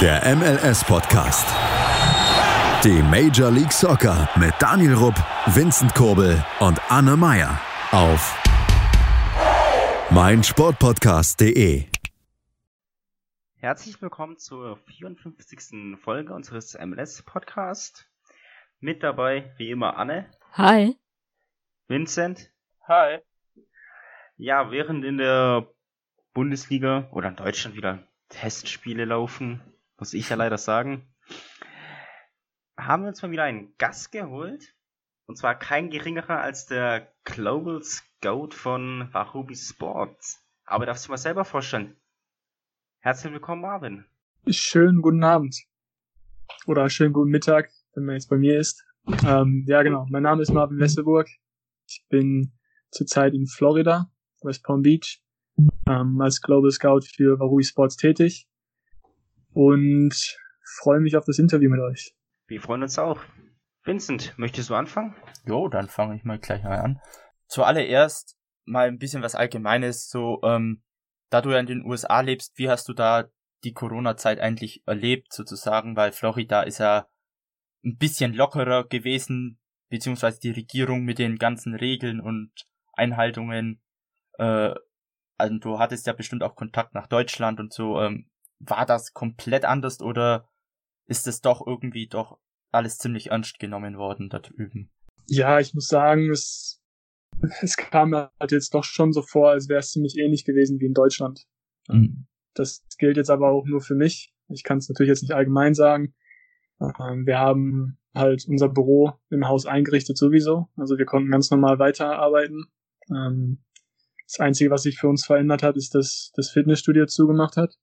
Der MLS-Podcast. Die Major League Soccer mit Daniel Rupp, Vincent Kurbel und Anne Meyer auf meinsportpodcast.de. Herzlich willkommen zur 54. Folge unseres MLS-Podcasts. Mit dabei, wie immer, Anne. Hi. Vincent. Hi. Ja, während in der Bundesliga oder in Deutschland wieder Testspiele laufen, muss ich ja leider sagen, haben wir uns mal wieder einen Gast geholt. Und zwar kein geringerer als der Global Scout von Warubi Sports. Aber darfst du mal selber vorstellen? Herzlich willkommen, Marvin. Schönen guten Abend. Oder schönen guten Mittag, wenn man jetzt bei mir ist. Ähm, ja, genau. Mein Name ist Marvin Wesselburg. Ich bin zurzeit in Florida, West Palm Beach, ähm, als Global Scout für Warubi Sports tätig und freue mich auf das Interview mit euch. Wir freuen uns auch. Vincent, möchtest du anfangen? Jo, dann fange ich mal gleich mal an. Zuallererst mal ein bisschen was Allgemeines, so, ähm, da du ja in den USA lebst, wie hast du da die Corona-Zeit eigentlich erlebt, sozusagen, weil Florida ist ja ein bisschen lockerer gewesen, beziehungsweise die Regierung mit den ganzen Regeln und Einhaltungen. Äh, also du hattest ja bestimmt auch Kontakt nach Deutschland und so. Ähm, war das komplett anders oder ist es doch irgendwie doch alles ziemlich ernst genommen worden da drüben? Ja, ich muss sagen, es, es kam halt jetzt doch schon so vor, als wäre es ziemlich ähnlich gewesen wie in Deutschland. Mhm. Das gilt jetzt aber auch nur für mich. Ich kann es natürlich jetzt nicht allgemein sagen. Ähm, wir haben halt unser Büro im Haus eingerichtet sowieso. Also wir konnten ganz normal weiterarbeiten. Ähm, das Einzige, was sich für uns verändert hat, ist, dass das Fitnessstudio zugemacht hat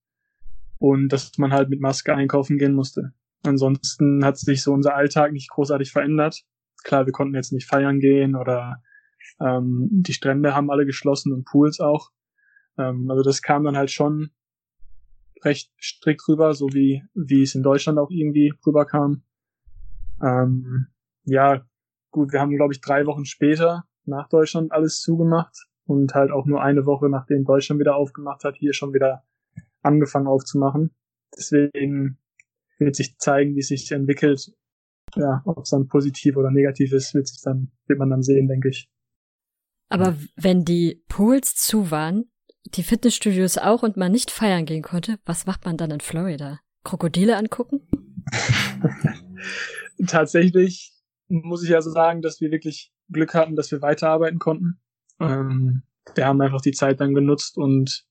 und dass man halt mit Maske einkaufen gehen musste. Ansonsten hat sich so unser Alltag nicht großartig verändert. Klar, wir konnten jetzt nicht feiern gehen oder ähm, die Strände haben alle geschlossen und Pools auch. Ähm, also das kam dann halt schon recht strikt rüber, so wie, wie es in Deutschland auch irgendwie rüberkam. Ähm, ja, gut, wir haben, glaube ich, drei Wochen später nach Deutschland alles zugemacht und halt auch nur eine Woche, nachdem Deutschland wieder aufgemacht hat, hier schon wieder angefangen aufzumachen. Deswegen wird sich zeigen, wie es sich entwickelt. Ja, ob es dann positiv oder negativ ist, wird sich dann, wird man dann sehen, denke ich. Aber wenn die Pools zu waren, die Fitnessstudios auch und man nicht feiern gehen konnte, was macht man dann in Florida? Krokodile angucken? Tatsächlich muss ich also sagen, dass wir wirklich Glück hatten, dass wir weiterarbeiten konnten. Ähm, wir haben einfach die Zeit dann genutzt und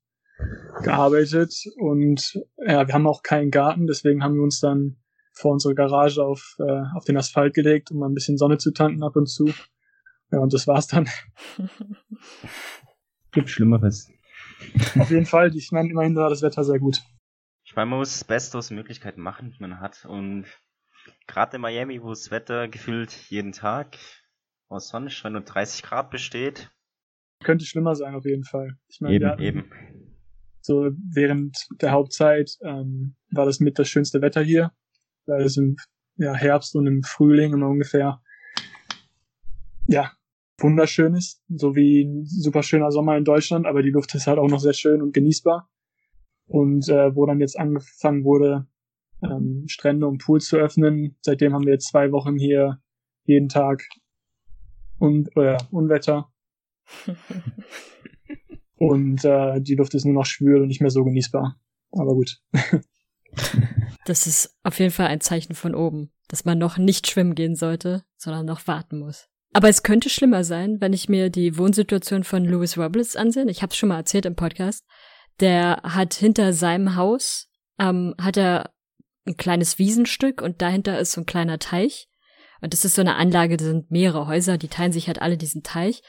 gearbeitet und ja, wir haben auch keinen Garten, deswegen haben wir uns dann vor unsere Garage auf, äh, auf den Asphalt gelegt, um mal ein bisschen Sonne zu tanken ab und zu. Ja, und das war's dann. Gibt Schlimmeres. Auf jeden Fall, ich meine, immerhin war das Wetter sehr gut. Ich meine, man muss das Beste aus den Möglichkeiten machen, die man hat. Und gerade in Miami, wo das Wetter gefühlt jeden Tag aus Sonnenschein und 30 Grad besteht. Könnte schlimmer sein, auf jeden Fall. Ich meine, eben, eben. So während der Hauptzeit ähm, war das mit das schönste Wetter hier, weil es im ja, Herbst und im Frühling immer ungefähr ja wunderschön ist, so wie ein super schöner Sommer in Deutschland, aber die Luft ist halt auch noch sehr schön und genießbar. Und äh, wo dann jetzt angefangen wurde, ähm, Strände und Pools zu öffnen, seitdem haben wir jetzt zwei Wochen hier jeden Tag und äh, Unwetter. und äh, die Luft ist nur noch schwül und nicht mehr so genießbar. Aber gut. das ist auf jeden Fall ein Zeichen von oben, dass man noch nicht schwimmen gehen sollte, sondern noch warten muss. Aber es könnte schlimmer sein, wenn ich mir die Wohnsituation von Louis Robles ansehe. Ich habe es schon mal erzählt im Podcast. Der hat hinter seinem Haus ähm, hat er ein kleines Wiesenstück und dahinter ist so ein kleiner Teich. Und das ist so eine Anlage, da sind mehrere Häuser, die teilen sich halt alle diesen Teich.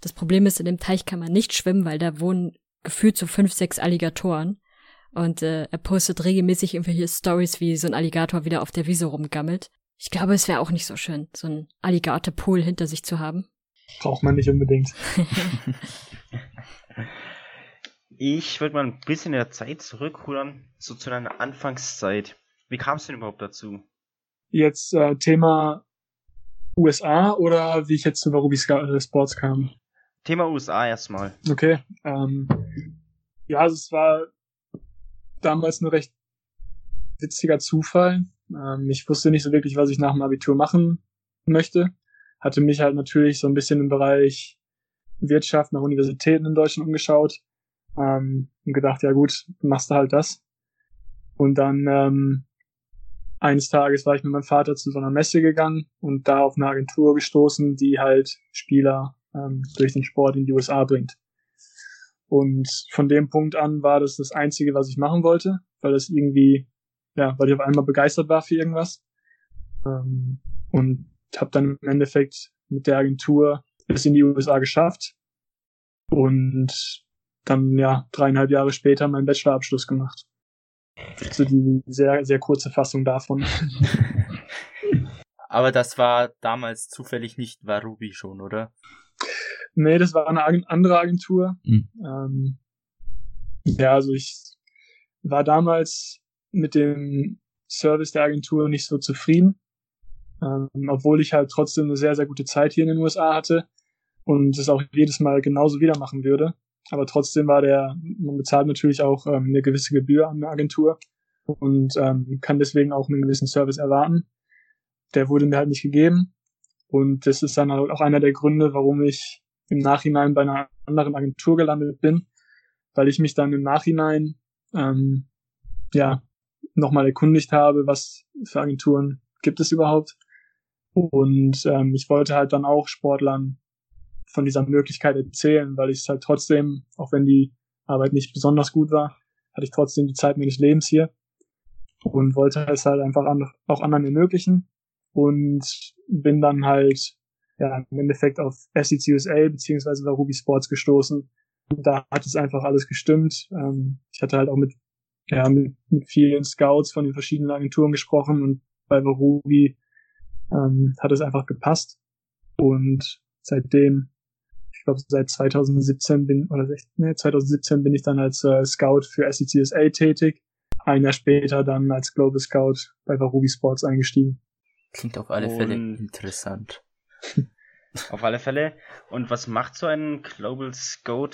Das Problem ist, in dem Teich kann man nicht schwimmen, weil da wohnen gefühlt so fünf, sechs Alligatoren. Und äh, er postet regelmäßig irgendwelche Stories, wie so ein Alligator wieder auf der Wiese rumgammelt. Ich glaube, es wäre auch nicht so schön, so ein Alligator-Pool hinter sich zu haben. Braucht man nicht unbedingt. ich würde mal ein bisschen in der Zeit zurückrudern, so zu deiner Anfangszeit. Wie kam es denn überhaupt dazu? Jetzt äh, Thema USA oder wie ich jetzt zu Varubi äh, Sports kam? Thema USA erstmal. Okay. Ähm, ja, also es war damals eine recht witziger Zufall. Ähm, ich wusste nicht so wirklich, was ich nach dem Abitur machen möchte. Hatte mich halt natürlich so ein bisschen im Bereich Wirtschaft nach Universitäten in Deutschland umgeschaut ähm, und gedacht, ja gut, machst du halt das. Und dann ähm, eines Tages war ich mit meinem Vater zu so einer Messe gegangen und da auf eine Agentur gestoßen, die halt Spieler ähm, durch den Sport in die USA bringt. Und von dem Punkt an war das das Einzige, was ich machen wollte, weil das irgendwie, ja, weil ich auf einmal begeistert war für irgendwas. Ähm, und habe dann im Endeffekt mit der Agentur bis in die USA geschafft und dann ja dreieinhalb Jahre später meinen Bachelorabschluss gemacht. So die sehr, sehr kurze Fassung davon. Aber das war damals zufällig nicht Warubi schon, oder? Nee, das war eine andere Agentur. Mhm. Ähm, ja, also ich war damals mit dem Service der Agentur nicht so zufrieden, ähm, obwohl ich halt trotzdem eine sehr, sehr gute Zeit hier in den USA hatte und es auch jedes Mal genauso wieder machen würde. Aber trotzdem war der, man bezahlt natürlich auch ähm, eine gewisse Gebühr an eine Agentur und ähm, kann deswegen auch einen gewissen Service erwarten. Der wurde mir halt nicht gegeben. Und das ist dann halt auch einer der Gründe, warum ich im Nachhinein bei einer anderen Agentur gelandet bin, weil ich mich dann im Nachhinein ähm, ja nochmal erkundigt habe, was für Agenturen gibt es überhaupt. Und ähm, ich wollte halt dann auch Sportlern von dieser Möglichkeit erzählen, weil ich es halt trotzdem, auch wenn die Arbeit nicht besonders gut war, hatte ich trotzdem die Zeit meines Lebens hier und wollte es halt einfach auch anderen ermöglichen und bin dann halt ja im Endeffekt auf SEC USA beziehungsweise bei Ruby Sports gestoßen. Und da hat es einfach alles gestimmt. Ähm, ich hatte halt auch mit ja mit, mit vielen Scouts von den verschiedenen Agenturen gesprochen und bei Ruby ähm, hat es einfach gepasst und seitdem ich glaube seit 2017 bin oder 16, nee, 2017 bin ich dann als äh, Scout für SECSA tätig. Ein Jahr später dann als Global Scout bei Varubi Sports eingestiegen. Klingt auf alle Fälle interessant. auf alle Fälle. Und was macht so ein Global Scout?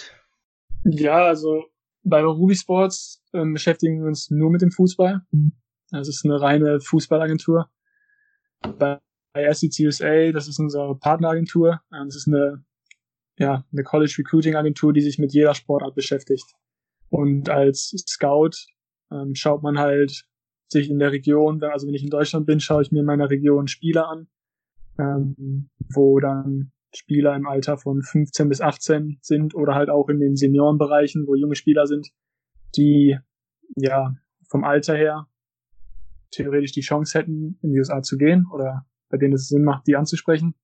Ja, also bei Ruby Sports ähm, beschäftigen wir uns nur mit dem Fußball. Das ist eine reine Fußballagentur. Bei SECUSA, das ist unsere Partneragentur. Ähm, das ist eine ja, eine College Recruiting Agentur, die sich mit jeder Sportart beschäftigt. Und als Scout ähm, schaut man halt sich in der Region, also wenn ich in Deutschland bin, schaue ich mir in meiner Region Spieler an, ähm, wo dann Spieler im Alter von 15 bis 18 sind oder halt auch in den Seniorenbereichen, wo junge Spieler sind, die ja vom Alter her theoretisch die Chance hätten, in die USA zu gehen oder bei denen es Sinn macht, die anzusprechen.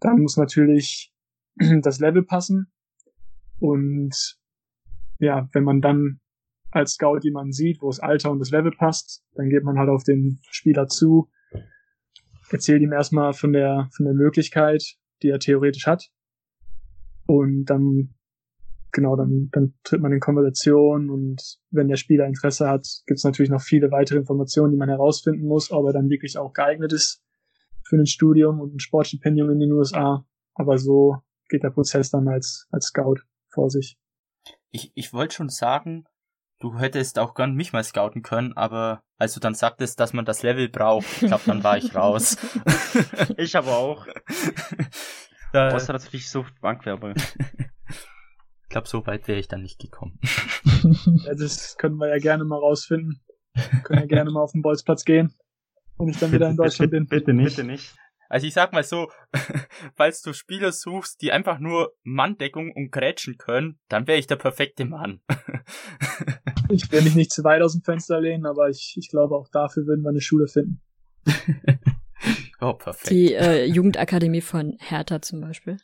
Dann muss natürlich das Level passen. Und ja, wenn man dann als Scout jemanden sieht, wo das Alter und das Level passt, dann geht man halt auf den Spieler zu, erzählt ihm erstmal von der, von der Möglichkeit, die er theoretisch hat. Und dann, genau, dann, dann tritt man in Konversation und wenn der Spieler Interesse hat, gibt es natürlich noch viele weitere Informationen, die man herausfinden muss, ob er dann wirklich auch geeignet ist für ein Studium und ein Sportstipendium in den USA. Aber so geht der Prozess dann als, als Scout vor sich. Ich, ich wollte schon sagen, du hättest auch gern mich mal scouten können, aber als du dann sagtest, dass man das Level braucht, ich glaube, dann war ich raus. ich aber auch. Da, Außer natürlich so Bankwerbung. ich glaube, so weit wäre ich dann nicht gekommen. ja, das können wir ja gerne mal rausfinden. Wir können ja gerne mal auf den Bolzplatz gehen, wenn ich dann wieder in Deutschland bin. Bitte nicht. Bitte nicht. Also ich sag mal so, falls du Spieler suchst, die einfach nur Manndeckung und Grätschen können, dann wäre ich der perfekte Mann. ich will mich nicht zu weit aus dem Fenster lehnen, aber ich, ich glaube auch dafür würden wir eine Schule finden. oh, perfekt. Die äh, Jugendakademie von Hertha zum Beispiel.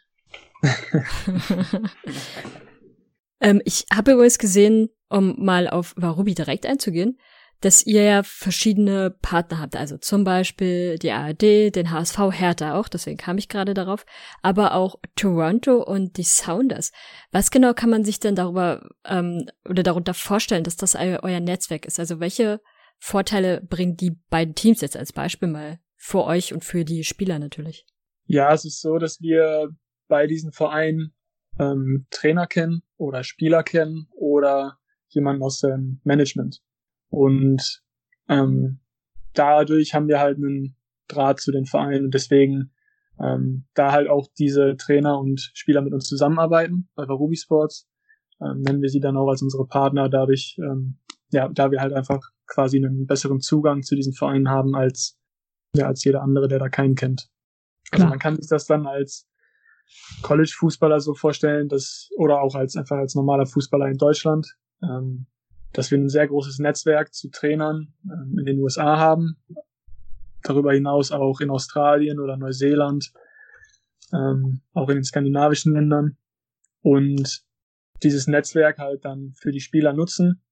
ähm, ich habe übrigens gesehen, um mal auf Warubi direkt einzugehen, dass ihr ja verschiedene Partner habt, also zum Beispiel die ARD, den HSV Hertha auch, deswegen kam ich gerade darauf, aber auch Toronto und die Sounders. Was genau kann man sich denn darüber ähm, oder darunter vorstellen, dass das euer Netzwerk ist? Also welche Vorteile bringen die beiden Teams jetzt als Beispiel mal für euch und für die Spieler natürlich? Ja, es ist so, dass wir bei diesen Vereinen ähm, Trainer kennen oder Spieler kennen oder jemanden aus dem Management. Und Ähm, dadurch haben wir halt einen Draht zu den Vereinen und deswegen ähm, da halt auch diese Trainer und Spieler mit uns zusammenarbeiten bei Ruby Sports, ähm, nennen wir sie dann auch als unsere Partner, dadurch, ähm, ja, da wir halt einfach quasi einen besseren Zugang zu diesen Vereinen haben als, ja, als jeder andere, der da keinen kennt. Also man kann sich das dann als College-Fußballer so vorstellen, dass, oder auch als einfach als normaler Fußballer in Deutschland, ähm, dass wir ein sehr großes Netzwerk zu Trainern ähm, in den USA haben, darüber hinaus auch in Australien oder Neuseeland, ähm, auch in den skandinavischen Ländern und dieses Netzwerk halt dann für die Spieler nutzen.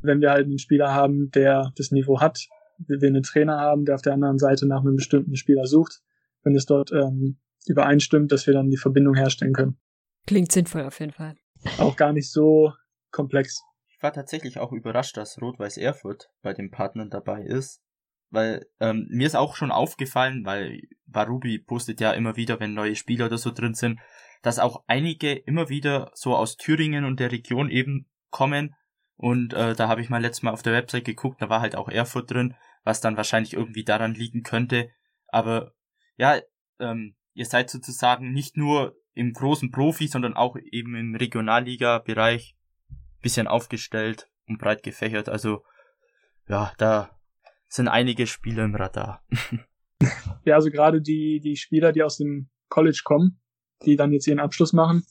Wenn wir halt einen Spieler haben, der das Niveau hat, wir einen Trainer haben, der auf der anderen Seite nach einem bestimmten Spieler sucht, wenn es dort ähm, übereinstimmt, dass wir dann die Verbindung herstellen können. Klingt sinnvoll auf jeden Fall. Auch gar nicht so komplex. Ich war tatsächlich auch überrascht, dass Rot-Weiß Erfurt bei den Partnern dabei ist, weil ähm, mir ist auch schon aufgefallen, weil Barubi postet ja immer wieder, wenn neue Spieler oder so drin sind, dass auch einige immer wieder so aus Thüringen und der Region eben kommen. Und äh, da habe ich mal letztes Mal auf der Website geguckt, da war halt auch Erfurt drin, was dann wahrscheinlich irgendwie daran liegen könnte. Aber ja, ähm, ihr seid sozusagen nicht nur im großen Profi, sondern auch eben im Regionalliga-Bereich bisschen aufgestellt und breit gefächert. Also ja, da sind einige Spieler im Radar. ja, also gerade die, die Spieler, die aus dem College kommen, die dann jetzt ihren Abschluss machen,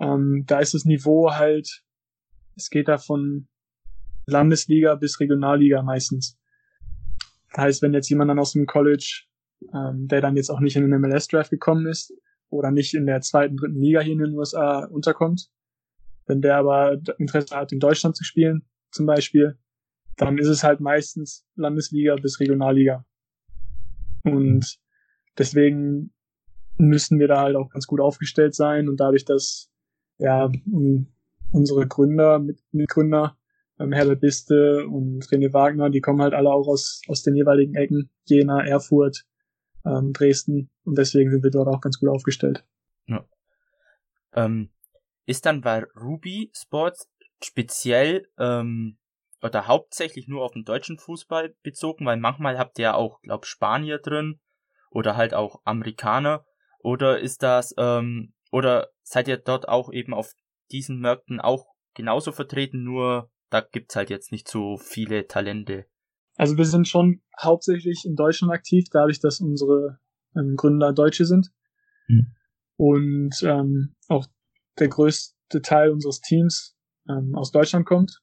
ähm, da ist das Niveau halt, es geht da von Landesliga bis Regionalliga meistens. Das heißt, wenn jetzt jemand dann aus dem College, ähm, der dann jetzt auch nicht in den MLS-Draft gekommen ist oder nicht in der zweiten, dritten Liga hier in den USA unterkommt, wenn der aber Interesse hat, in Deutschland zu spielen, zum Beispiel, dann ist es halt meistens Landesliga bis Regionalliga. Und deswegen müssen wir da halt auch ganz gut aufgestellt sein und dadurch, dass ja unsere Gründer, Mitgründer, ähm, Herbert Biste und René Wagner, die kommen halt alle auch aus, aus den jeweiligen Ecken, Jena, Erfurt, ähm, Dresden und deswegen sind wir dort auch ganz gut aufgestellt. Ja. Ähm, ist dann bei Ruby Sports speziell ähm, oder hauptsächlich nur auf den deutschen Fußball bezogen, weil manchmal habt ihr ja auch, glaub, Spanier drin oder halt auch Amerikaner. Oder ist das, ähm, oder seid ihr dort auch eben auf diesen Märkten auch genauso vertreten, nur da gibt's halt jetzt nicht so viele Talente? Also wir sind schon hauptsächlich in Deutschland aktiv, dadurch, dass unsere ähm, Gründer Deutsche sind. Hm. Und ähm, auch der größte Teil unseres Teams ähm, aus Deutschland kommt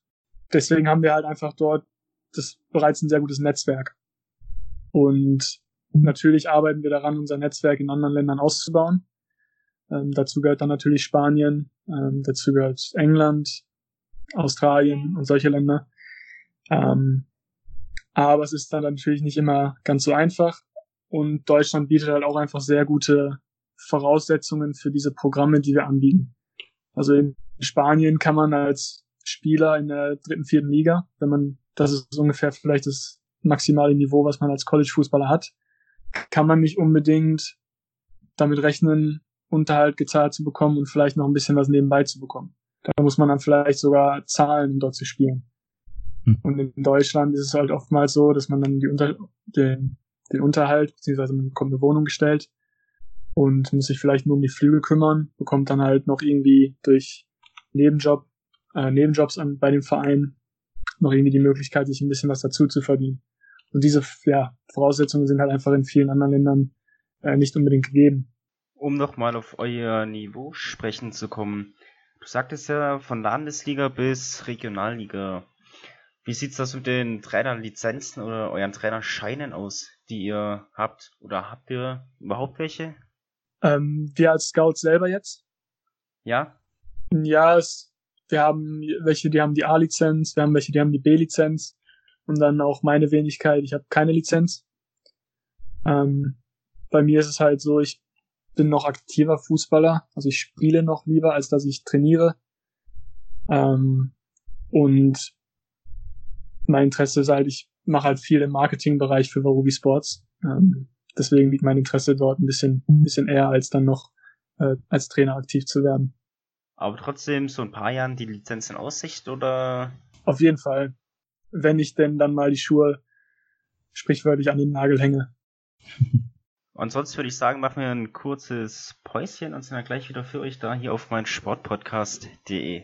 deswegen haben wir halt einfach dort das bereits ein sehr gutes Netzwerk. Und natürlich arbeiten wir daran, unser Netzwerk in anderen Ländern auszubauen. Ähm, dazu gehört dann natürlich Spanien, ähm, dazu gehört England, Australien und solche Länder. Ähm, aber es ist dann natürlich nicht immer ganz so einfach. Und Deutschland bietet halt auch einfach sehr gute Voraussetzungen für diese Programme, die wir anbieten. Also in Spanien kann man als Spieler in der dritten, vierten Liga. Wenn man, das ist ungefähr vielleicht das maximale Niveau, was man als College-Fußballer hat, kann man nicht unbedingt damit rechnen, Unterhalt gezahlt zu bekommen und vielleicht noch ein bisschen was nebenbei zu bekommen. Da muss man dann vielleicht sogar zahlen, um dort zu spielen. Hm. Und in Deutschland ist es halt oftmals so, dass man dann die Unter den, den Unterhalt, beziehungsweise man bekommt eine Wohnung gestellt und muss sich vielleicht nur um die Flügel kümmern, bekommt dann halt noch irgendwie durch Nebenjob äh, Nebenjobs an, bei dem Verein noch irgendwie die Möglichkeit, sich ein bisschen was dazu zu verdienen. Und diese ja, Voraussetzungen sind halt einfach in vielen anderen Ländern äh, nicht unbedingt gegeben. Um nochmal auf euer Niveau sprechen zu kommen. Du sagtest ja von Landesliga bis Regionalliga. Wie sieht's das mit den Trainerlizenzen oder euren Trainerscheinen aus, die ihr habt? Oder habt ihr überhaupt welche? Ähm, wir als Scouts selber jetzt? Ja. Ja, es wir haben welche, die haben die A-Lizenz, wir haben welche, die haben die B-Lizenz und dann auch meine Wenigkeit, ich habe keine Lizenz. Ähm, bei mir ist es halt so, ich bin noch aktiver Fußballer, also ich spiele noch lieber, als dass ich trainiere. Ähm, und mein Interesse ist halt, ich mache halt viel im Marketingbereich für Varubi Sports. Ähm, deswegen liegt mein Interesse dort ein bisschen, ein bisschen eher, als dann noch äh, als Trainer aktiv zu werden. Aber trotzdem so ein paar Jahren die Lizenz in Aussicht oder? Auf jeden Fall. wenn ich denn dann mal die Schuhe sprichwörtlich an den Nagel hänge. Und sonst würde ich sagen, machen wir ein kurzes Päuschen und sind dann gleich wieder für euch da hier auf mein Sportpodcast.de.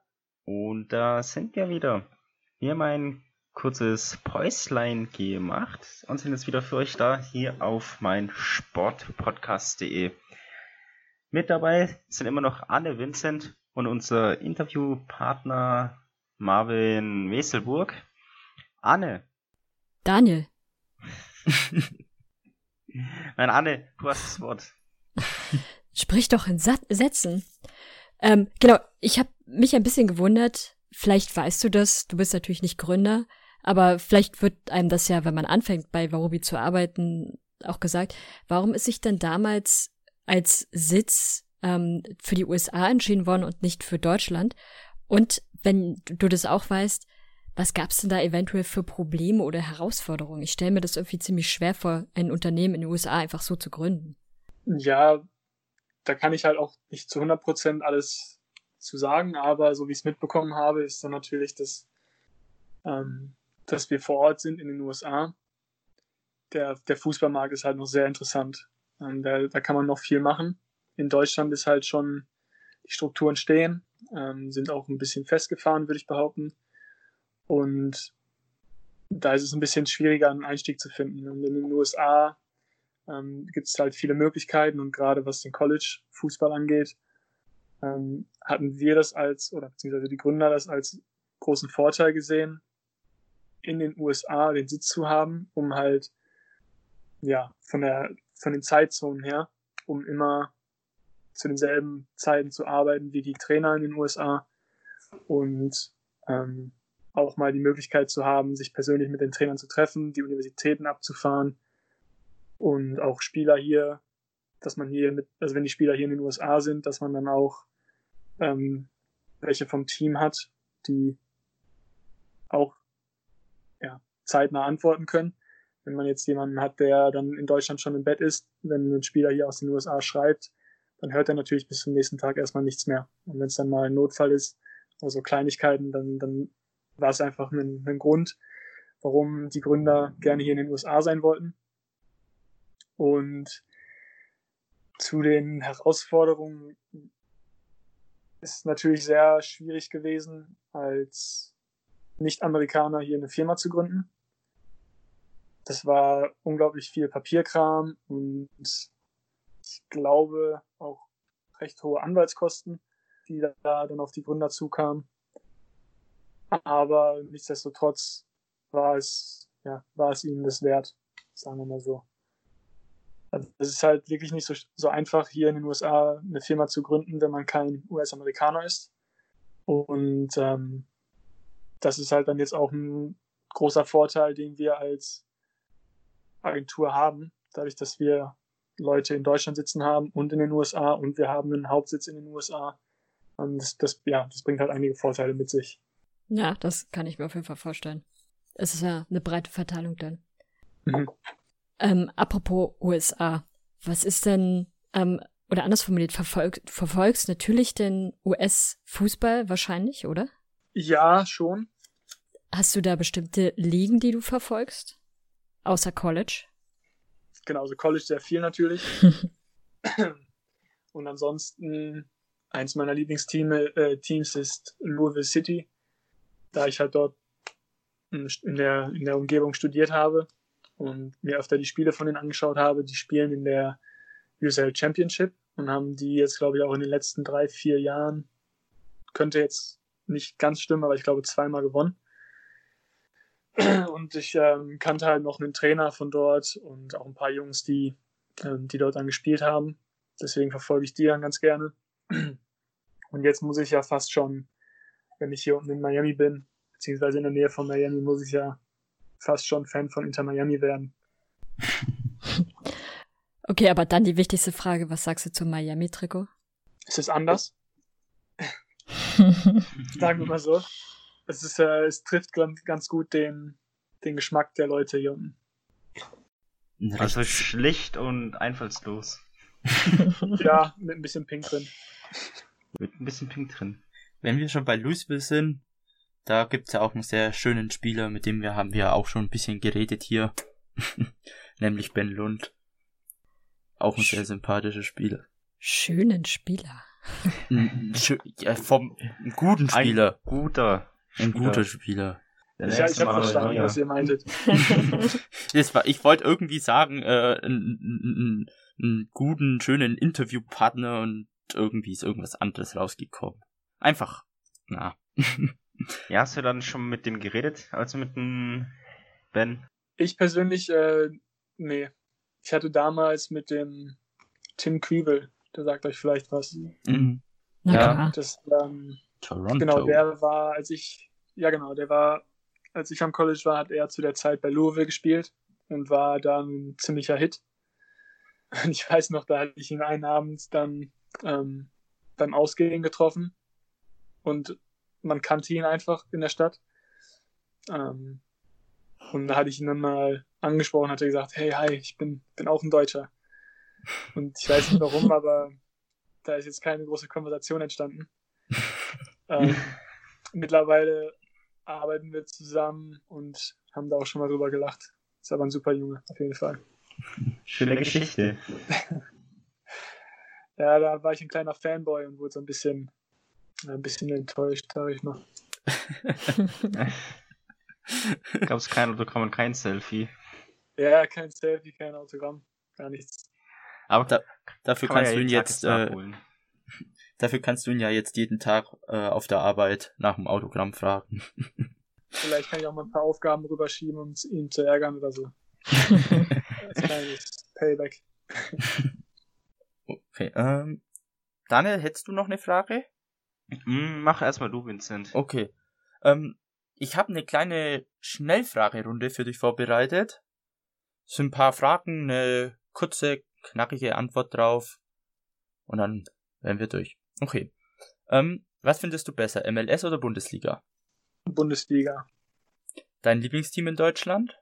Und da sind wir wieder. Wir haben ein kurzes Päuslein gemacht und sind jetzt wieder für euch da hier auf mein Sportpodcast.de. Mit dabei sind immer noch Anne Vincent und unser Interviewpartner Marvin Weselburg. Anne. Daniel. Nein, Anne, du hast das Wort. Sprich doch in Sat Sätzen. Ähm, genau, ich habe mich ein bisschen gewundert, vielleicht weißt du das, du bist natürlich nicht Gründer, aber vielleicht wird einem das ja, wenn man anfängt bei Warubi zu arbeiten, auch gesagt, warum ist sich denn damals als Sitz ähm, für die USA entschieden worden und nicht für Deutschland? Und wenn du das auch weißt, was gab es denn da eventuell für Probleme oder Herausforderungen? Ich stelle mir das irgendwie ziemlich schwer vor, ein Unternehmen in den USA einfach so zu gründen. Ja, da kann ich halt auch nicht zu 100 Prozent alles zu sagen, aber so wie ich es mitbekommen habe, ist dann natürlich, dass, ähm, dass wir vor Ort sind in den USA. Der, der Fußballmarkt ist halt noch sehr interessant. Ähm, da, da kann man noch viel machen. In Deutschland ist halt schon die Strukturen stehen, ähm, sind auch ein bisschen festgefahren, würde ich behaupten. Und da ist es ein bisschen schwieriger, einen Einstieg zu finden. Und in den USA ähm, gibt es halt viele Möglichkeiten und gerade was den College-Fußball angeht, ähm, hatten wir das als, oder beziehungsweise die Gründer das als großen Vorteil gesehen, in den USA den Sitz zu haben, um halt, ja, von der, von den Zeitzonen her, um immer zu denselben Zeiten zu arbeiten wie die Trainer in den USA und ähm, auch mal die Möglichkeit zu haben, sich persönlich mit den Trainern zu treffen, die Universitäten abzufahren und auch Spieler hier, dass man hier mit, also wenn die Spieler hier in den USA sind, dass man dann auch ähm, welche vom Team hat, die auch ja, zeitnah antworten können. Wenn man jetzt jemanden hat, der dann in Deutschland schon im Bett ist, wenn ein Spieler hier aus den USA schreibt, dann hört er natürlich bis zum nächsten Tag erstmal nichts mehr. Und wenn es dann mal ein Notfall ist, also Kleinigkeiten, dann, dann war es einfach ein, ein Grund, warum die Gründer gerne hier in den USA sein wollten. Und zu den Herausforderungen ist natürlich sehr schwierig gewesen, als Nicht-Amerikaner hier eine Firma zu gründen. Das war unglaublich viel Papierkram und ich glaube auch recht hohe Anwaltskosten, die da dann auf die Gründer zukamen. Aber nichtsdestotrotz war es, ja, war es ihnen das wert, sagen wir mal so. Also es ist halt wirklich nicht so, so einfach, hier in den USA eine Firma zu gründen, wenn man kein US-Amerikaner ist. Und ähm, das ist halt dann jetzt auch ein großer Vorteil, den wir als Agentur haben, dadurch, dass wir Leute in Deutschland sitzen haben und in den USA und wir haben einen Hauptsitz in den USA. Und das, das, ja, das bringt halt einige Vorteile mit sich. Ja, das kann ich mir auf jeden Fall vorstellen. Es ist ja eine breite Verteilung dann. Mhm. Ähm, apropos USA, was ist denn, ähm, oder anders formuliert, verfolg, verfolgst natürlich den US-Fußball wahrscheinlich, oder? Ja, schon. Hast du da bestimmte Ligen, die du verfolgst? Außer College? Genau, also College sehr viel natürlich. Und ansonsten, eins meiner Lieblingsteams äh, Teams ist Louisville City, da ich halt dort in der, in der Umgebung studiert habe und mir öfter die Spiele von denen angeschaut habe. Die spielen in der USL Championship und haben die jetzt, glaube ich, auch in den letzten drei, vier Jahren, könnte jetzt nicht ganz stimmen, aber ich glaube zweimal gewonnen. Und ich ähm, kannte halt noch einen Trainer von dort und auch ein paar Jungs, die, ähm, die dort dann gespielt haben. Deswegen verfolge ich die dann ganz gerne. Und jetzt muss ich ja fast schon wenn ich hier unten in Miami bin, beziehungsweise in der Nähe von Miami, muss ich ja fast schon Fan von Inter Miami werden. Okay, aber dann die wichtigste Frage, was sagst du zum Miami-Trikot? Ist es anders? Sagen wir mal so. Es, ist, äh, es trifft ganz gut den, den Geschmack der Leute hier unten. Also schlicht und einfallslos. ja, mit ein bisschen Pink drin. Mit ein bisschen Pink drin. Wenn wir schon bei Louisville sind, da gibt's ja auch einen sehr schönen Spieler, mit dem wir haben wir auch schon ein bisschen geredet hier. Nämlich Ben Lund. Auch ein sehr sympathischer Spieler. Schönen Spieler. ja, vom guten Spieler. Ein guter. Ein guter Spieler. Ich, ich habe verstanden, ja. was ihr meintet. das war, ich wollte irgendwie sagen, äh, einen, einen guten, schönen Interviewpartner und irgendwie ist irgendwas anderes rausgekommen. Einfach, na. ja, hast du dann schon mit dem geredet, also mit dem Ben? Ich persönlich, äh, nee. Ich hatte damals mit dem Tim Kriebel, der sagt euch vielleicht was. Mhm. Ja, das, ähm, Toronto. Genau, der war, als ich, ja genau, der war, als ich am College war, hat er zu der Zeit bei Louisville gespielt und war dann ein ziemlicher Hit. Und ich weiß noch, da hatte ich ihn einen Abend dann ähm, beim Ausgehen getroffen und man kannte ihn einfach in der Stadt. Ähm, und da hatte ich ihn dann mal angesprochen, hatte gesagt, hey, hi, ich bin, bin auch ein Deutscher. Und ich weiß nicht warum, aber da ist jetzt keine große Konversation entstanden. ähm, mittlerweile arbeiten wir zusammen und haben da auch schon mal drüber gelacht. Ist aber ein super Junge, auf jeden Fall. Schöne Geschichte. ja, da war ich ein kleiner Fanboy und wurde so ein bisschen, ein bisschen enttäuscht, sag ich mal. Gab es kein Autogramm und kein Selfie? Ja, kein Selfie, kein Autogramm, gar nichts. Aber da, dafür kann kannst ja du ihn jetzt, äh, dafür kannst du ihn ja jetzt jeden Tag äh, auf der Arbeit nach dem Autogramm fragen. Vielleicht kann ich auch mal ein paar Aufgaben rüberschieben, um ihn zu ärgern oder so. Als kleines Payback. Okay, ähm, Daniel, hättest du noch eine Frage? Mm, mach erstmal du, Vincent. Okay. Ähm, ich habe eine kleine Schnellfragerunde für dich vorbereitet. Es sind ein paar Fragen, eine kurze, knackige Antwort drauf. Und dann wären wir durch. Okay. Ähm, was findest du besser, MLS oder Bundesliga? Bundesliga. Dein Lieblingsteam in Deutschland?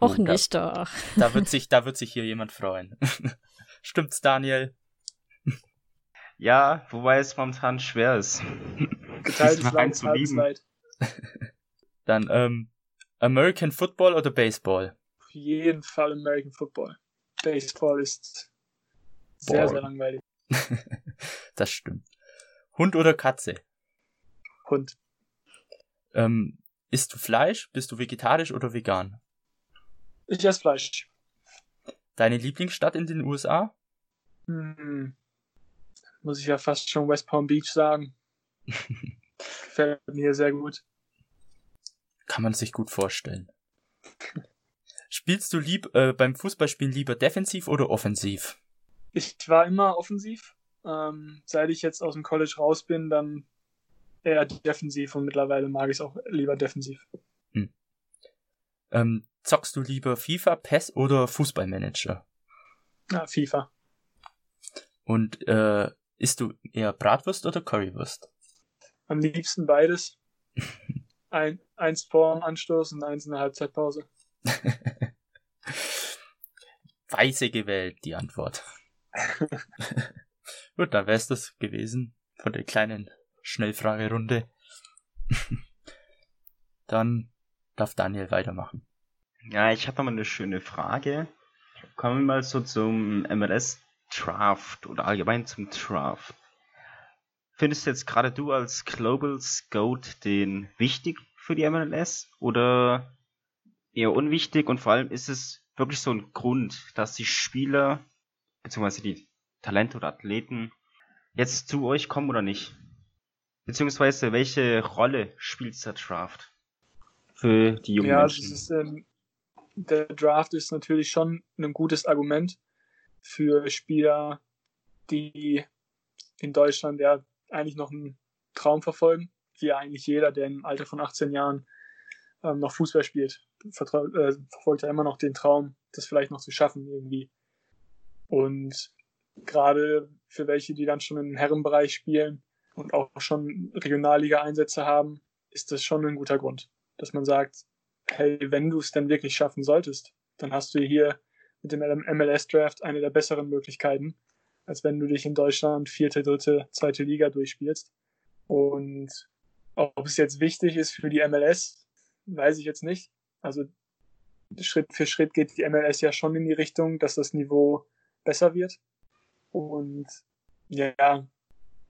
Och oh, nicht doch. Da wird sich, da wird sich hier jemand freuen. Stimmt's, Daniel? Ja, wobei es momentan schwer ist. Geteiltes Land, zu lieben. Dann ähm, American Football oder Baseball? Auf jeden Fall American Football. Baseball ist sehr, Ball. sehr langweilig. das stimmt. Hund oder Katze? Hund. Ähm, isst du Fleisch? Bist du vegetarisch oder vegan? Ich esse Fleisch. Deine Lieblingsstadt in den USA? Hm. Muss ich ja fast schon West Palm Beach sagen. Gefällt mir sehr gut. Kann man sich gut vorstellen. Spielst du lieb äh, beim Fußballspielen lieber defensiv oder offensiv? Ich war immer offensiv. Ähm, seit ich jetzt aus dem College raus bin, dann eher defensiv und mittlerweile mag ich es auch lieber defensiv. Hm. Ähm, zockst du lieber FIFA, PES oder Fußballmanager? Ja, FIFA. Und äh, isst du eher Bratwurst oder Currywurst? Am liebsten beides. Ein, eins vor dem Anstoß und eins in der Halbzeitpause. Weise gewählt, die Antwort. Gut, dann wär's das gewesen von der kleinen Schnellfragerunde. dann darf Daniel weitermachen. Ja, ich habe mal eine schöne Frage. Kommen wir mal so zum MLS Draft oder allgemein zum Draft. Findest du jetzt gerade du als Global Scout den wichtig für die MLS oder eher unwichtig und vor allem ist es wirklich so ein Grund, dass die Spieler beziehungsweise die Talente oder Athleten jetzt zu euch kommen oder nicht? Beziehungsweise welche Rolle spielt der Draft für die jungen ja, Menschen? Ja, ist, ähm, der Draft ist natürlich schon ein gutes Argument für Spieler, die in Deutschland ja eigentlich noch einen Traum verfolgen, wie eigentlich jeder, der im Alter von 18 Jahren ähm, noch Fußball spielt, vertra- äh, verfolgt er immer noch den Traum, das vielleicht noch zu schaffen irgendwie. Und gerade für welche, die dann schon im Herrenbereich spielen und auch schon Regionalliga-Einsätze haben, ist das schon ein guter Grund, dass man sagt, hey, wenn du es denn wirklich schaffen solltest, dann hast du hier mit dem MLS-Draft eine der besseren Möglichkeiten, als wenn du dich in Deutschland vierte, dritte, zweite Liga durchspielst. Und ob es jetzt wichtig ist für die MLS, weiß ich jetzt nicht. Also Schritt für Schritt geht die MLS ja schon in die Richtung, dass das Niveau besser wird. Und ja,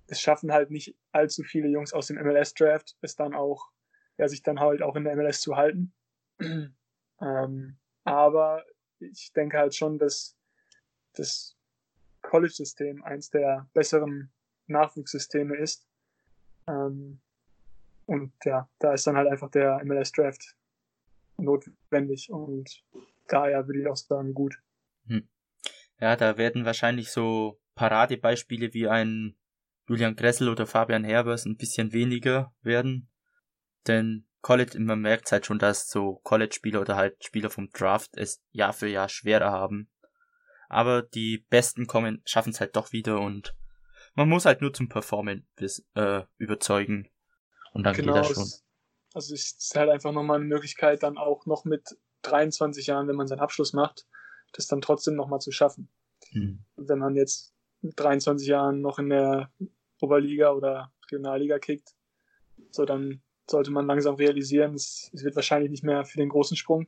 es schaffen halt nicht allzu viele Jungs aus dem MLS-Draft, es dann auch, ja, sich dann halt auch in der MLS zu halten. ähm, aber ich denke halt schon, dass das College-System eins der besseren Nachwuchssysteme ist. Ähm, und ja, da ist dann halt einfach der MLS-Draft notwendig und daher würde ich auch sagen, gut. Hm. Ja, da werden wahrscheinlich so Paradebeispiele wie ein Julian Gressel oder Fabian Herbers ein bisschen weniger werden. Denn College, man merkt halt schon, dass so College-Spieler oder halt Spieler vom Draft es Jahr für Jahr schwerer haben. Aber die Besten kommen, schaffen es halt doch wieder und man muss halt nur zum Performen bis, äh, überzeugen. Und dann genau, geht das schon. Also es ist halt einfach nochmal eine Möglichkeit, dann auch noch mit 23 Jahren, wenn man seinen Abschluss macht, das dann trotzdem nochmal zu schaffen. Hm. Wenn man jetzt mit 23 Jahren noch in der Oberliga oder Regionalliga kickt, so dann sollte man langsam realisieren, es, es wird wahrscheinlich nicht mehr für den großen Sprung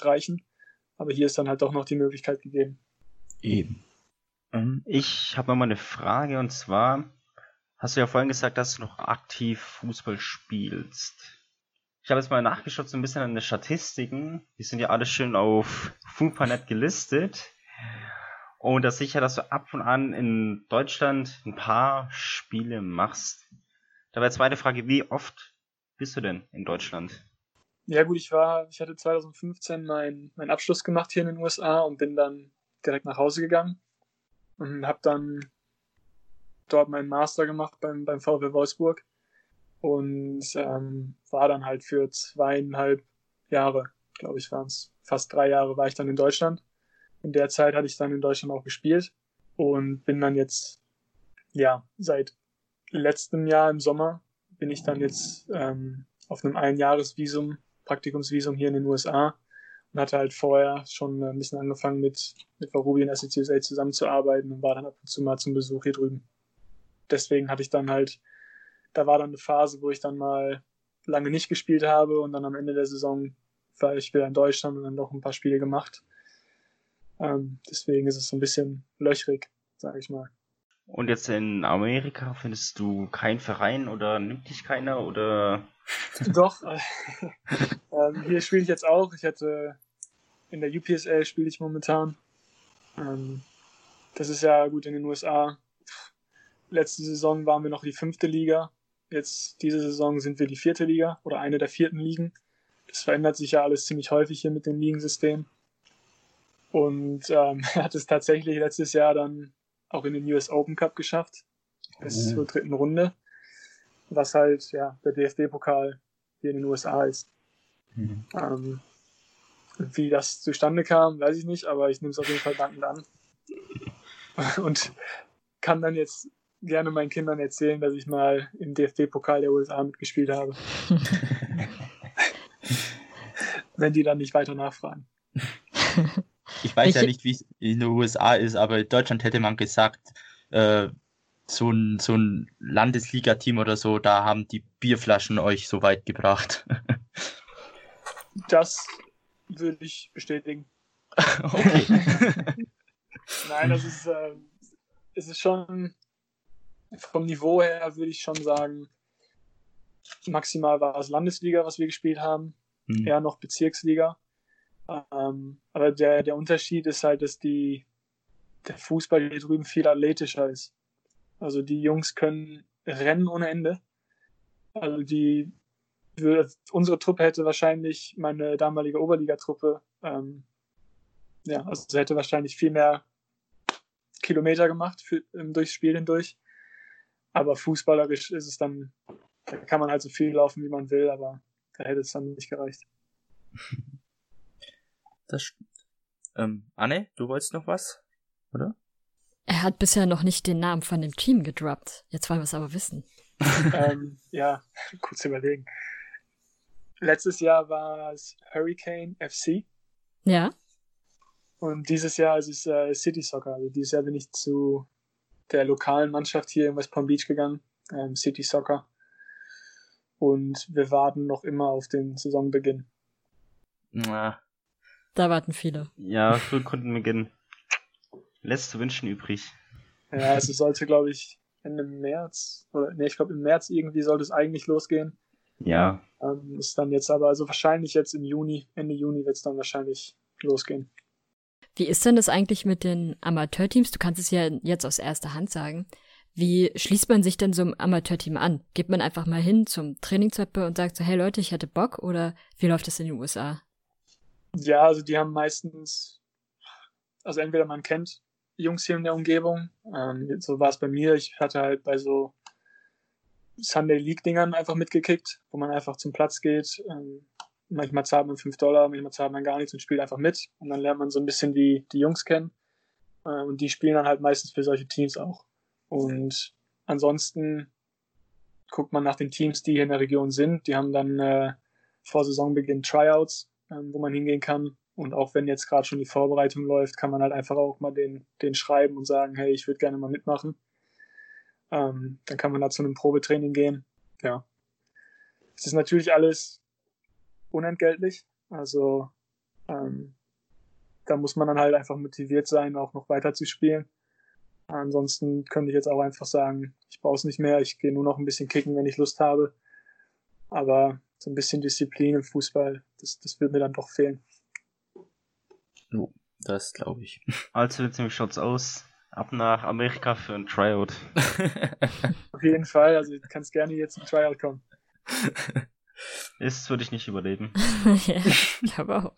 reichen. Aber hier ist dann halt doch noch die Möglichkeit gegeben. Eben. Ähm, ich habe mal eine Frage und zwar hast du ja vorhin gesagt, dass du noch aktiv Fußball spielst. Ich habe jetzt mal nachgeschaut, so ein bisschen an den Statistiken. Die sind ja alle schön auf Fupanet gelistet. Und das sicher, dass du ab und an in Deutschland ein paar Spiele machst. Da wäre zweite Frage, wie oft bist du denn in Deutschland? Ja gut, ich war, ich hatte 2015 meinen mein Abschluss gemacht hier in den USA und bin dann direkt nach Hause gegangen und habe dann dort meinen Master gemacht beim, beim VW Wolfsburg und ähm, war dann halt für zweieinhalb Jahre, glaube ich, waren es fast drei Jahre, war ich dann in Deutschland in der Zeit hatte ich dann in Deutschland auch gespielt und bin dann jetzt, ja, seit letztem Jahr im Sommer bin ich dann jetzt ähm, auf einem Einjahresvisum, Praktikumsvisum hier in den USA und hatte halt vorher schon ein bisschen angefangen mit, mit Varubi und SCCSA zusammenzuarbeiten und war dann ab und zu mal zum Besuch hier drüben. Deswegen hatte ich dann halt, da war dann eine Phase, wo ich dann mal lange nicht gespielt habe und dann am Ende der Saison war ich wieder in Deutschland und dann noch ein paar Spiele gemacht. Ähm, deswegen ist es so ein bisschen löchrig, sage ich mal. Und jetzt in Amerika findest du keinen Verein oder nimmt dich keiner oder? Doch. Äh, äh, hier spiele ich jetzt auch. Ich hatte in der UPSL spiele ich momentan. Ähm, das ist ja gut in den USA. Letzte Saison waren wir noch die fünfte Liga. Jetzt diese Saison sind wir die vierte Liga oder eine der vierten Ligen. Das verändert sich ja alles ziemlich häufig hier mit dem Ligensystem. Und ähm, hat es tatsächlich letztes Jahr dann auch in den US Open Cup geschafft. Bis mhm. zur dritten Runde. Was halt, ja, der DFB-Pokal hier in den USA ist. Mhm. Ähm, wie das zustande kam, weiß ich nicht, aber ich nehme es auf jeden Fall dankend an. Und kann dann jetzt gerne meinen Kindern erzählen, dass ich mal im DFB-Pokal der USA mitgespielt habe. Wenn die dann nicht weiter nachfragen. Ich weiß Welche? ja nicht, wie es in den USA ist, aber in Deutschland hätte man gesagt, äh, so ein, so ein Landesliga-Team oder so, da haben die Bierflaschen euch so weit gebracht. das würde ich bestätigen. okay. Nein, das ist, äh, es ist schon vom Niveau her würde ich schon sagen, maximal war es Landesliga, was wir gespielt haben, mhm. eher noch Bezirksliga. Ähm, aber der, der Unterschied ist halt, dass die, der Fußball hier drüben viel athletischer ist. Also die Jungs können rennen ohne Ende. Also die, unsere Truppe hätte wahrscheinlich meine damalige Oberligatruppe, ähm, ja, also hätte wahrscheinlich viel mehr Kilometer gemacht für, durchs Spiel hindurch. Aber fußballerisch ist es dann da kann man halt so viel laufen, wie man will, aber da hätte es dann nicht gereicht. Das stimmt. Ähm, Anne, du wolltest noch was, oder? Er hat bisher noch nicht den Namen von dem Team gedroppt. Jetzt wollen wir es aber wissen. ähm, ja, kurz überlegen. Letztes Jahr war es Hurricane FC. Ja. Und dieses Jahr ist es äh, City Soccer. Also dieses Jahr bin ich zu der lokalen Mannschaft hier in West Palm Beach gegangen, ähm, City Soccer. Und wir warten noch immer auf den Saisonbeginn. Na. Da warten viele. Ja, Frühkundenbeginn. Lässt zu wünschen übrig. Ja, also sollte, glaube ich, Ende März, oder nee, ich glaube im März irgendwie sollte es eigentlich losgehen. Ja. Ähm, ist dann jetzt aber, also wahrscheinlich jetzt im Juni, Ende Juni wird es dann wahrscheinlich losgehen. Wie ist denn das eigentlich mit den Amateurteams? Du kannst es ja jetzt aus erster Hand sagen. Wie schließt man sich denn so einem Amateurteam an? Geht man einfach mal hin zum Trainingswettbewerb und sagt so, hey Leute, ich hätte Bock? Oder wie läuft das in den USA? Ja, also die haben meistens, also entweder man kennt Jungs hier in der Umgebung, ähm, so war es bei mir. Ich hatte halt bei so Sunday League-Dingern einfach mitgekickt, wo man einfach zum Platz geht. Ähm, manchmal zahlt man 5 Dollar, manchmal zahlt man gar nichts und spielt einfach mit. Und dann lernt man so ein bisschen die, die Jungs kennen. Äh, und die spielen dann halt meistens für solche Teams auch. Und ansonsten guckt man nach den Teams, die hier in der Region sind. Die haben dann äh, vor Saisonbeginn Tryouts, äh, wo man hingehen kann. Und auch wenn jetzt gerade schon die Vorbereitung läuft, kann man halt einfach auch mal den, den schreiben und sagen, hey, ich würde gerne mal mitmachen. Ähm, dann kann man da zu einem Probetraining gehen. Ja. Es ist natürlich alles unentgeltlich. Also ähm, da muss man dann halt einfach motiviert sein, auch noch weiter zu spielen. Ansonsten könnte ich jetzt auch einfach sagen, ich brauche es nicht mehr, ich gehe nur noch ein bisschen kicken, wenn ich Lust habe. Aber so ein bisschen Disziplin im Fußball, das, das wird mir dann doch fehlen. Oh, das glaube ich. Also jetzt nämlich schaut's aus. Ab nach Amerika für ein Tryout. Auf jeden Fall, also du kannst gerne jetzt zum Tryout kommen. Ist würde ich nicht überleben. ja, ich glaube auch.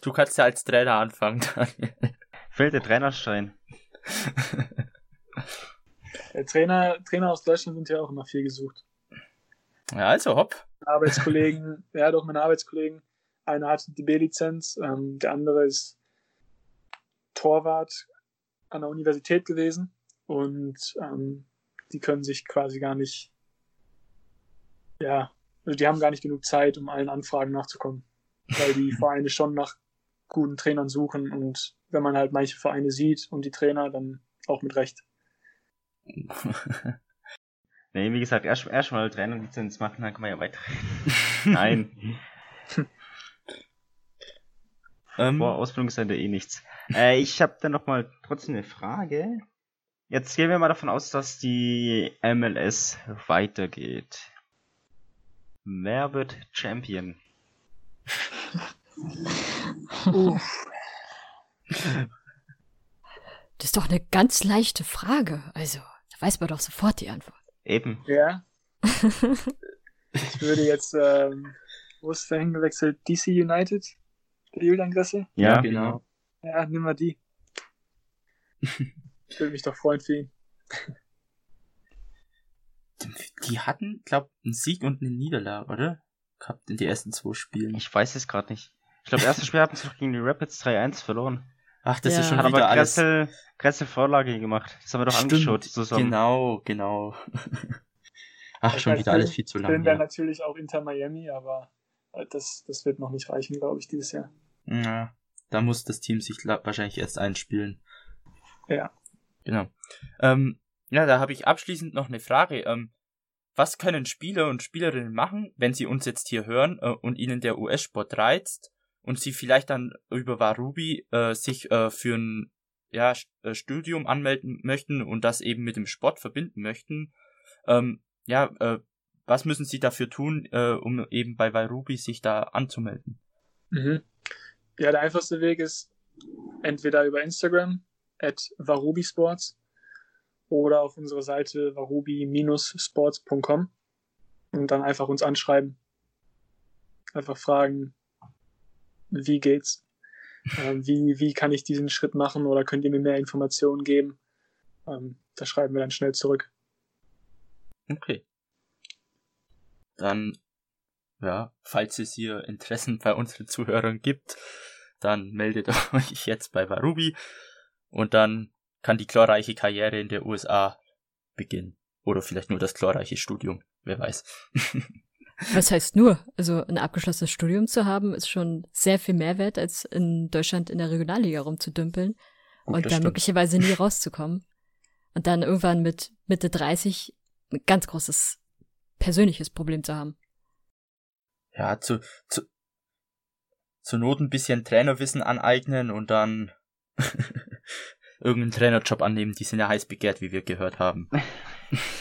Du kannst ja als Trainer anfangen, Daniel. Fällt der Trainerstein. Der Trainer, Trainer aus Deutschland sind ja auch immer viel gesucht. Ja, also hopp. Arbeitskollegen, ja doch, meine Arbeitskollegen. Einer hat die B-Lizenz, ähm, der andere ist Torwart an der Universität gewesen und ähm, die können sich quasi gar nicht, ja, also die haben gar nicht genug Zeit, um allen Anfragen nachzukommen, weil die Vereine schon nach guten Trainern suchen und wenn man halt manche Vereine sieht und die Trainer, dann auch mit Recht. nee, wie gesagt, erst, erst mal Trainerlizenz machen, dann kann man ja weiterreden. Nein. Ähm, Vor Ausbildungsende eh nichts. Äh, ich habe dann noch mal trotzdem eine Frage. Jetzt gehen wir mal davon aus, dass die MLS weitergeht. Wer wird Champion? Uff. Das ist doch eine ganz leichte Frage. Also, da weiß man doch sofort die Antwort. Eben. Ja. ich würde jetzt, ähm, wo ist der hingewechselt? DC United? Der Julian Gressel? Ja, genau. Ja, nimm mal die. Ich würde mich doch freuen für ihn. Die hatten, glaub, einen Sieg und eine Niederlage, oder? Gehabt in die ersten zwei Spielen. Ich weiß es gerade nicht. Ich glaube, erstes Spiel hatten sie doch gegen die Rapids 3-1 verloren. Ach, das Ja. ist schon Hat wieder aber alles. Gressel, Gressel Vorlage gemacht. Das haben wir doch Stimmt, angeschaut zusammen. Genau, genau. Ach, schon Ja, wieder alles viel zu Film lang. wäre Ja. natürlich auch Inter Miami, aber äh, das, das wird noch nicht reichen, glaube ich, dieses Jahr. ja, da muss das Team sich wahrscheinlich erst einspielen. Ja. Genau. Ähm, ja, da habe ich abschließend noch eine Frage. Ähm, was können Spieler und Spielerinnen machen, wenn sie uns jetzt hier hören äh, und ihnen der US-Sport reizt und sie vielleicht dann über Warubi äh, sich äh, für ein ja, äh, Studium anmelden möchten und das eben mit dem Sport verbinden möchten? Ähm, ja, äh, was müssen sie dafür tun, äh, um eben bei Warubi sich da anzumelden? Mhm. Ja, der einfachste Weg ist entweder über Instagram at varubisports oder auf unserer Seite varubi-sports.com und dann einfach uns anschreiben. Einfach fragen, wie geht's? Ähm, wie, wie kann ich diesen Schritt machen oder könnt ihr mir mehr Informationen geben? Ähm, da schreiben wir dann schnell zurück. Okay. dann, ja, falls es hier Interessen bei unseren Zuhörern gibt, dann meldet euch jetzt bei Varubi und dann kann die glorreiche Karriere in der USA beginnen. Oder vielleicht nur das glorreiche Studium, wer weiß. Was heißt nur? Also ein abgeschlossenes Studium zu haben, ist schon sehr viel mehr wert, als in Deutschland in der Regionalliga rumzudümpeln Gut, und dann stimmt. möglicherweise nie rauszukommen. Und dann irgendwann mit Mitte 30 ein ganz großes persönliches Problem zu haben. Ja, zu, zu, zur Not ein bisschen Trainerwissen aneignen und dann irgendeinen Trainerjob annehmen. Die sind ja heiß begehrt, wie wir gehört haben.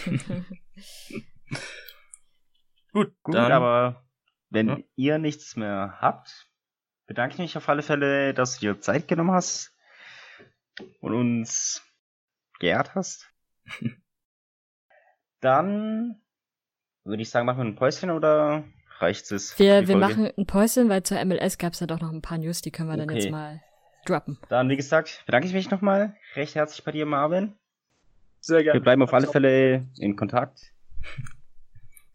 Gut, Gut dann, aber wenn ja. ihr nichts mehr habt, bedanke ich mich auf alle Fälle, dass du dir Zeit genommen hast und uns geehrt hast. dann würde ich sagen, machen wir ein Päuschen oder reicht es? Wir, wir machen ein Päuschen, weil zur MLS gab es ja doch noch ein paar News, die können wir okay. dann jetzt mal droppen. Dann, wie gesagt, bedanke ich mich nochmal recht herzlich bei dir, Marvin. Sehr gerne. Wir bleiben auf alle Fälle in Kontakt.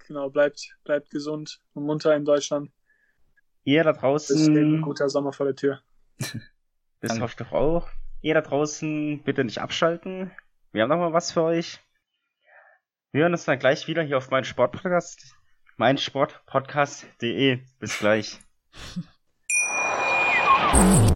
Genau, bleibt, bleibt gesund und munter in Deutschland. Ihr da draußen. ein guter Sommer vor der Tür. das hoffe ich doch auch. Ihr da draußen bitte nicht abschalten. Wir haben noch mal was für euch. Wir hören uns dann gleich wieder hier auf meinen Sportpodcast. Mein Sportpodcast.de. Bis gleich.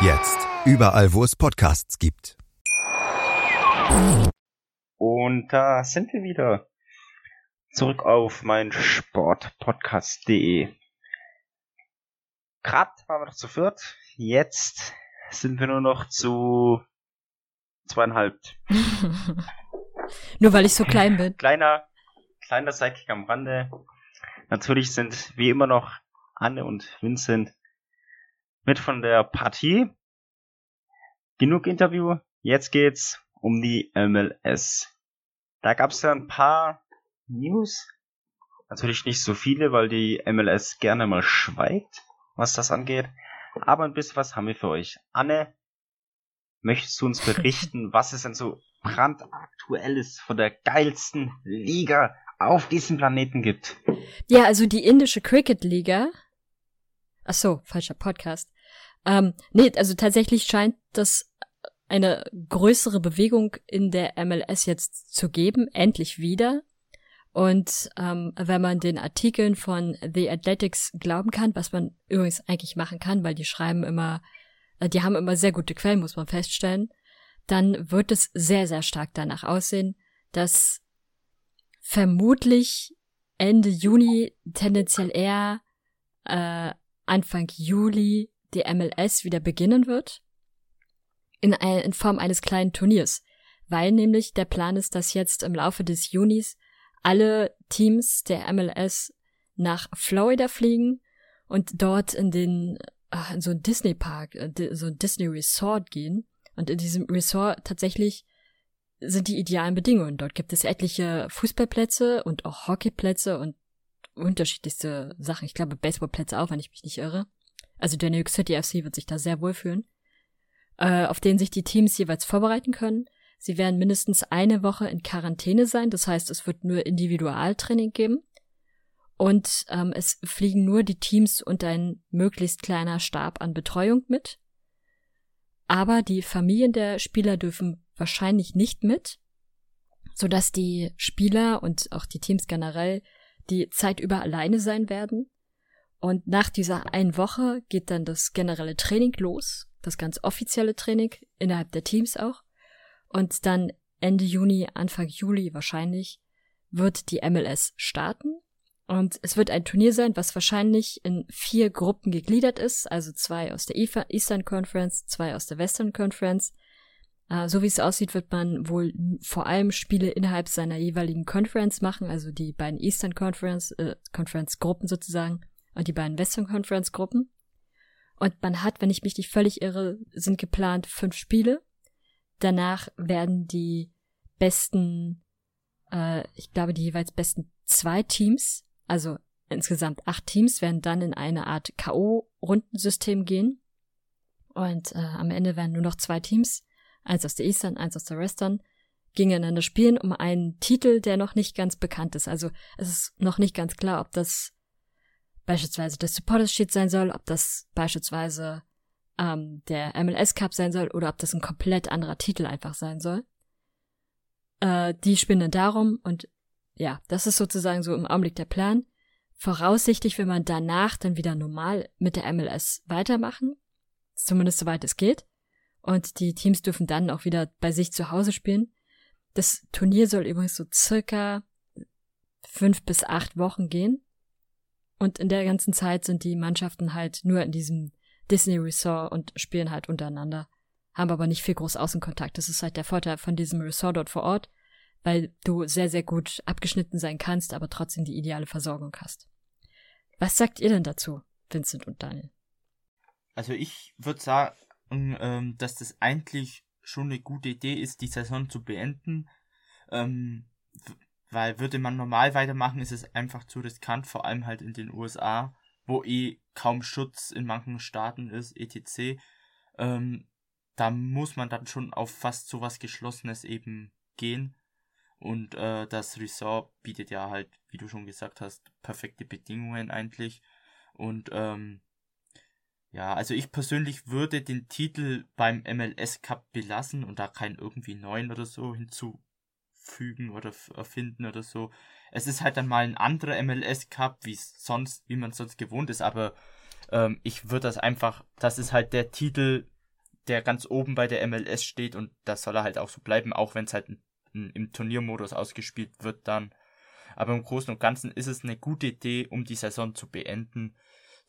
Jetzt. Überall, wo es Podcasts gibt. Und da sind wir wieder. Zurück auf mein Sportpodcast.de. Gerade waren wir noch zu viert. Jetzt sind wir nur noch zu zweieinhalb. nur weil ich so klein bin. Kleiner, kleiner Sidekick am Rande. Natürlich sind wie immer noch Anne und Vincent mit von der Partie. Genug Interview. Jetzt geht's um die MLS. Da gab's ja ein paar News. Natürlich nicht so viele, weil die MLS gerne mal schweigt, was das angeht. Aber ein bisschen was haben wir für euch. Anne, möchtest du uns berichten, was es denn so brandaktuelles von der geilsten Liga auf diesem Planeten gibt? Ja, also die indische Cricket Liga. Ach so, falscher Podcast. Ähm, nee, also tatsächlich scheint das eine größere Bewegung in der MLS jetzt zu geben, endlich wieder. Und ähm, wenn man den Artikeln von The Athletics glauben kann, was man übrigens eigentlich machen kann, weil die schreiben immer, äh, die haben immer sehr gute Quellen, muss man feststellen, dann wird es sehr, sehr stark danach aussehen, dass vermutlich Ende Juni, tendenziell eher äh, Anfang Juli die MLS wieder beginnen wird. In, in Form eines kleinen Turniers. Weil nämlich der Plan ist, dass jetzt im Laufe des Junis alle Teams der MLS nach Florida fliegen und dort in den in so ein Disney Park, äh, so ein Disney Resort gehen. Und in diesem Resort tatsächlich sind die idealen Bedingungen. Dort gibt es etliche Fußballplätze und auch Hockeyplätze und unterschiedlichste Sachen. Ich glaube Baseballplätze auch, wenn ich mich nicht irre also der New York City FC wird sich da sehr wohl fühlen, äh, auf denen sich die Teams jeweils vorbereiten können. Sie werden mindestens eine Woche in Quarantäne sein, das heißt, es wird nur Individualtraining geben. Und ähm, es fliegen nur die Teams und ein möglichst kleiner Stab an Betreuung mit. Aber die Familien der Spieler dürfen wahrscheinlich nicht mit, sodass die Spieler und auch die Teams generell die Zeit über alleine sein werden. Und nach dieser einen Woche geht dann das generelle Training los, das ganz offizielle Training innerhalb der Teams auch. Und dann Ende Juni, Anfang Juli wahrscheinlich wird die MLS starten. Und es wird ein Turnier sein, was wahrscheinlich in vier Gruppen gegliedert ist, also zwei aus der Eastern Conference, zwei aus der Western Conference. Äh, so wie es aussieht, wird man wohl vor allem Spiele innerhalb seiner jeweiligen Conference machen, also die beiden Eastern Conference, äh, Conference Gruppen sozusagen und die beiden Western Conference Gruppen. Und man hat, wenn ich mich nicht völlig irre, sind geplant fünf Spiele. Danach werden die besten, äh, ich glaube, die jeweils besten zwei Teams, also insgesamt acht Teams, werden dann in eine Art K.O.-Rundensystem gehen. Und äh, am Ende werden nur noch zwei Teams, eins aus der Eastern, eins aus der Western, gegeneinander spielen um einen Titel, der noch nicht ganz bekannt ist. Also es ist noch nicht ganz klar, ob das beispielsweise das Supporters Sheet sein soll, ob das beispielsweise ähm, der MLS Cup sein soll oder ob das ein komplett anderer Titel einfach sein soll. Äh, die spinnen darum und ja, das ist sozusagen so im Augenblick der Plan. Voraussichtlich will man danach dann wieder normal mit der MLS weitermachen, zumindest soweit es geht. Und die Teams dürfen dann auch wieder bei sich zu Hause spielen. Das Turnier soll übrigens so circa fünf bis acht Wochen gehen. Und in der ganzen Zeit sind die Mannschaften halt nur in diesem Disney Resort und spielen halt untereinander, haben aber nicht viel groß Außenkontakt. Das ist halt der Vorteil von diesem Resort dort vor Ort, weil du sehr, sehr gut abgeschnitten sein kannst, aber trotzdem die ideale Versorgung hast. Was sagt ihr denn dazu, Vincent und Daniel? Also ich würde sagen, ähm, dass das eigentlich schon eine gute Idee ist, die Saison zu beenden. Ähm, weil würde man normal weitermachen, ist es einfach zu riskant, vor allem halt in den USA, wo eh kaum Schutz in manchen Staaten ist, etc. Ähm, da muss man dann schon auf fast sowas Geschlossenes eben gehen. Und äh, das Resort bietet ja halt, wie du schon gesagt hast, perfekte Bedingungen eigentlich. Und ähm, ja, also ich persönlich würde den Titel beim MLS Cup belassen und da keinen irgendwie neuen oder so hinzufügen oder erfinden oder so. Es ist halt dann mal ein anderer MLS Cup, wie sonst, wie man sonst gewohnt ist, aber ähm, ich würde das einfach, das ist halt der Titel, der ganz oben bei der MLS steht und das soll er halt auch so bleiben, auch wenn es halt im Turniermodus ausgespielt wird dann. Aber im Großen und Ganzen ist es eine gute Idee, um die Saison zu beenden.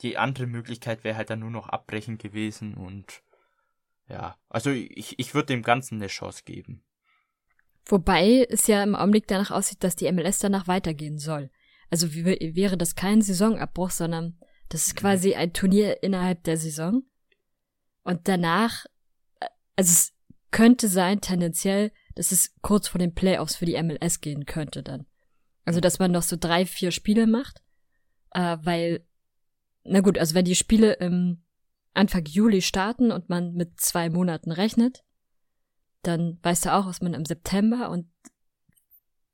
Die andere Möglichkeit wäre halt dann nur noch abbrechen gewesen und ja, also ich, ich würde dem Ganzen eine Chance geben. Wobei es ja im Augenblick danach aussieht, dass die MLS danach weitergehen soll. Also wäre das kein Saisonabbruch, sondern das ist quasi ein Turnier innerhalb der Saison. Und danach, äh, also es könnte sein, tendenziell, dass es kurz vor den Playoffs für die MLS gehen könnte dann. Also, dass man noch so drei, vier Spiele macht, äh, weil, na gut, also wenn die Spiele im Anfang Juli starten und man mit zwei Monaten rechnet, dann weißt du auch, was man im September und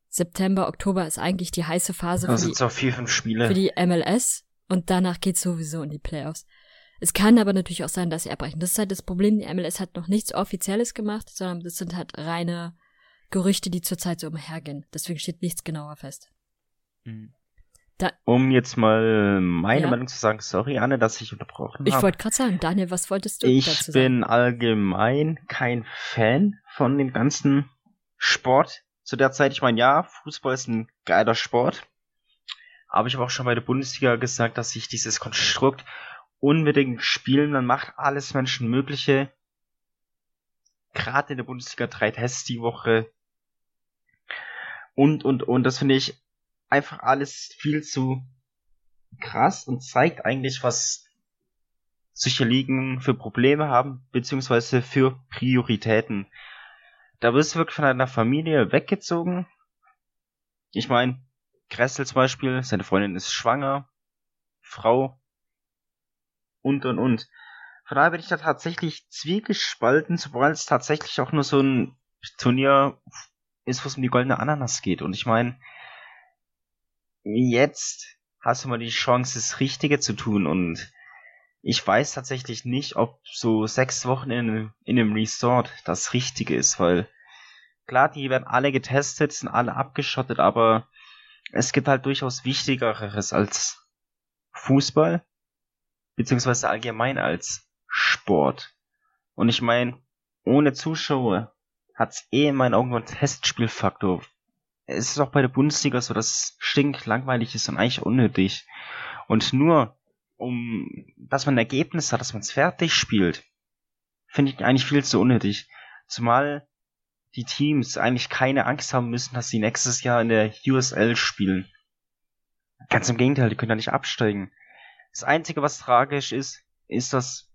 September, Oktober ist eigentlich die heiße Phase für die, vier, für die MLS und danach geht's sowieso in die Playoffs. Es kann aber natürlich auch sein, dass sie abbrechen. Das ist halt das Problem. Die MLS hat noch nichts Offizielles gemacht, sondern das sind halt reine Gerüchte, die zurzeit so umhergehen. Deswegen steht nichts genauer fest. Mhm. Da, um jetzt mal meine ja. Meinung zu sagen, sorry Anne, dass ich unterbrochen habe. Ich wollte gerade sagen, Daniel, was wolltest du ich dazu sagen? Ich bin allgemein kein Fan von dem ganzen Sport zu der Zeit. Ich meine, ja, Fußball ist ein geiler Sport. Aber ich habe auch schon bei der Bundesliga gesagt, dass ich dieses Konstrukt unbedingt spielen. Man macht alles Menschenmögliche. Gerade in der Bundesliga drei Tests die Woche. Und, und, und. Das finde ich einfach alles viel zu krass und zeigt eigentlich, was solche Ligen für Probleme haben, beziehungsweise für Prioritäten. Da wirst du wirklich von einer Familie weggezogen. Ich meine, Kressel zum Beispiel, seine Freundin ist schwanger, Frau und und und. Von daher bin ich da tatsächlich zwiegespalten, sobald es tatsächlich auch nur so ein Turnier ist, wo es um die goldene Ananas geht. Und ich meine, jetzt hast du mal die Chance, das Richtige zu tun. Und ich weiß tatsächlich nicht, ob so sechs Wochen in, in einem Resort das Richtige ist, weil klar, die werden alle getestet, sind alle abgeschottet, aber es gibt halt durchaus Wichtigeres als Fußball, beziehungsweise allgemein als Sport. Und ich meine, ohne Zuschauer hat's eh in meinen Augen einen Testspielfaktor. Es ist auch bei der Bundesliga so, dass es stinkt langweilig ist und eigentlich unnötig. Und nur um, dass man ein Ergebnis hat, dass man es fertig spielt, finde ich eigentlich viel zu unnötig. Zumal die Teams eigentlich keine Angst haben müssen, dass sie nächstes Jahr in der USL spielen. Ganz im Gegenteil, die können da nicht absteigen. Das Einzige, was tragisch ist, ist, dass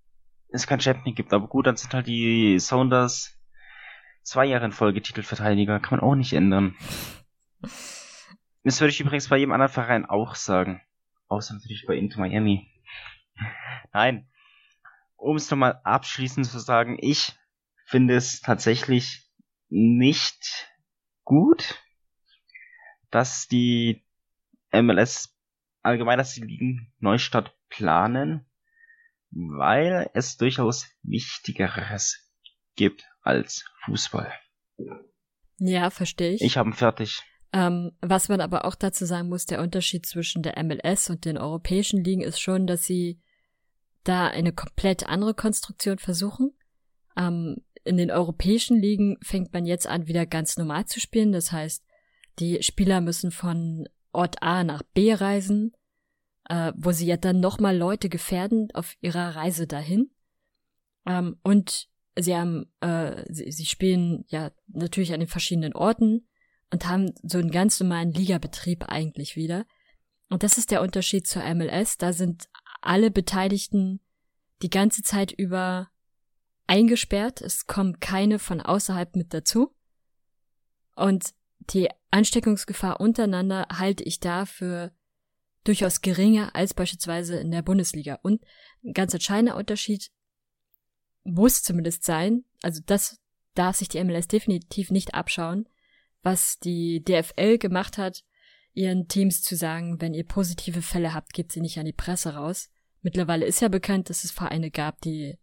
es kein Champion gibt. Aber gut, dann sind halt die Sounders zwei Jahre in Folge Titelverteidiger. Kann man auch nicht ändern. Das würde ich übrigens bei jedem anderen Verein auch sagen. Außer natürlich bei Inter Miami. Nein. Um es nochmal abschließend zu sagen, ich finde es tatsächlich nicht gut, dass die MLS allgemein, dass die Ligen Neustadt planen, weil es durchaus Wichtigeres gibt als Fußball. Ja, verstehe ich. Ich habe fertig. Ähm, was man aber auch dazu sagen muss, der Unterschied zwischen der MLS und den europäischen Ligen ist schon, dass sie da eine komplett andere Konstruktion versuchen. Ähm, in den europäischen Ligen fängt man jetzt an, wieder ganz normal zu spielen. Das heißt, die Spieler müssen von Ort A nach B reisen, äh, wo sie ja dann nochmal Leute gefährden auf ihrer Reise dahin. Ähm, und sie haben, äh, sie, sie spielen ja natürlich an den verschiedenen Orten und haben so einen ganz normalen Ligabetrieb eigentlich wieder. Und das ist der Unterschied zur MLS. Da sind alle Beteiligten die ganze Zeit über eingesperrt. Es kommen keine von außerhalb mit dazu. Und die Ansteckungsgefahr untereinander halte ich da für durchaus geringer als beispielsweise in der Bundesliga. Und ein ganz entscheidender Unterschied muss zumindest sein, also das darf sich die MLS definitiv nicht abschauen, was die DFL gemacht hat, ihren Teams zu sagen, wenn ihr positive Fälle habt, gebt sie nicht an die Presse raus. Mittlerweile ist ja bekannt, dass es Vereine gab, die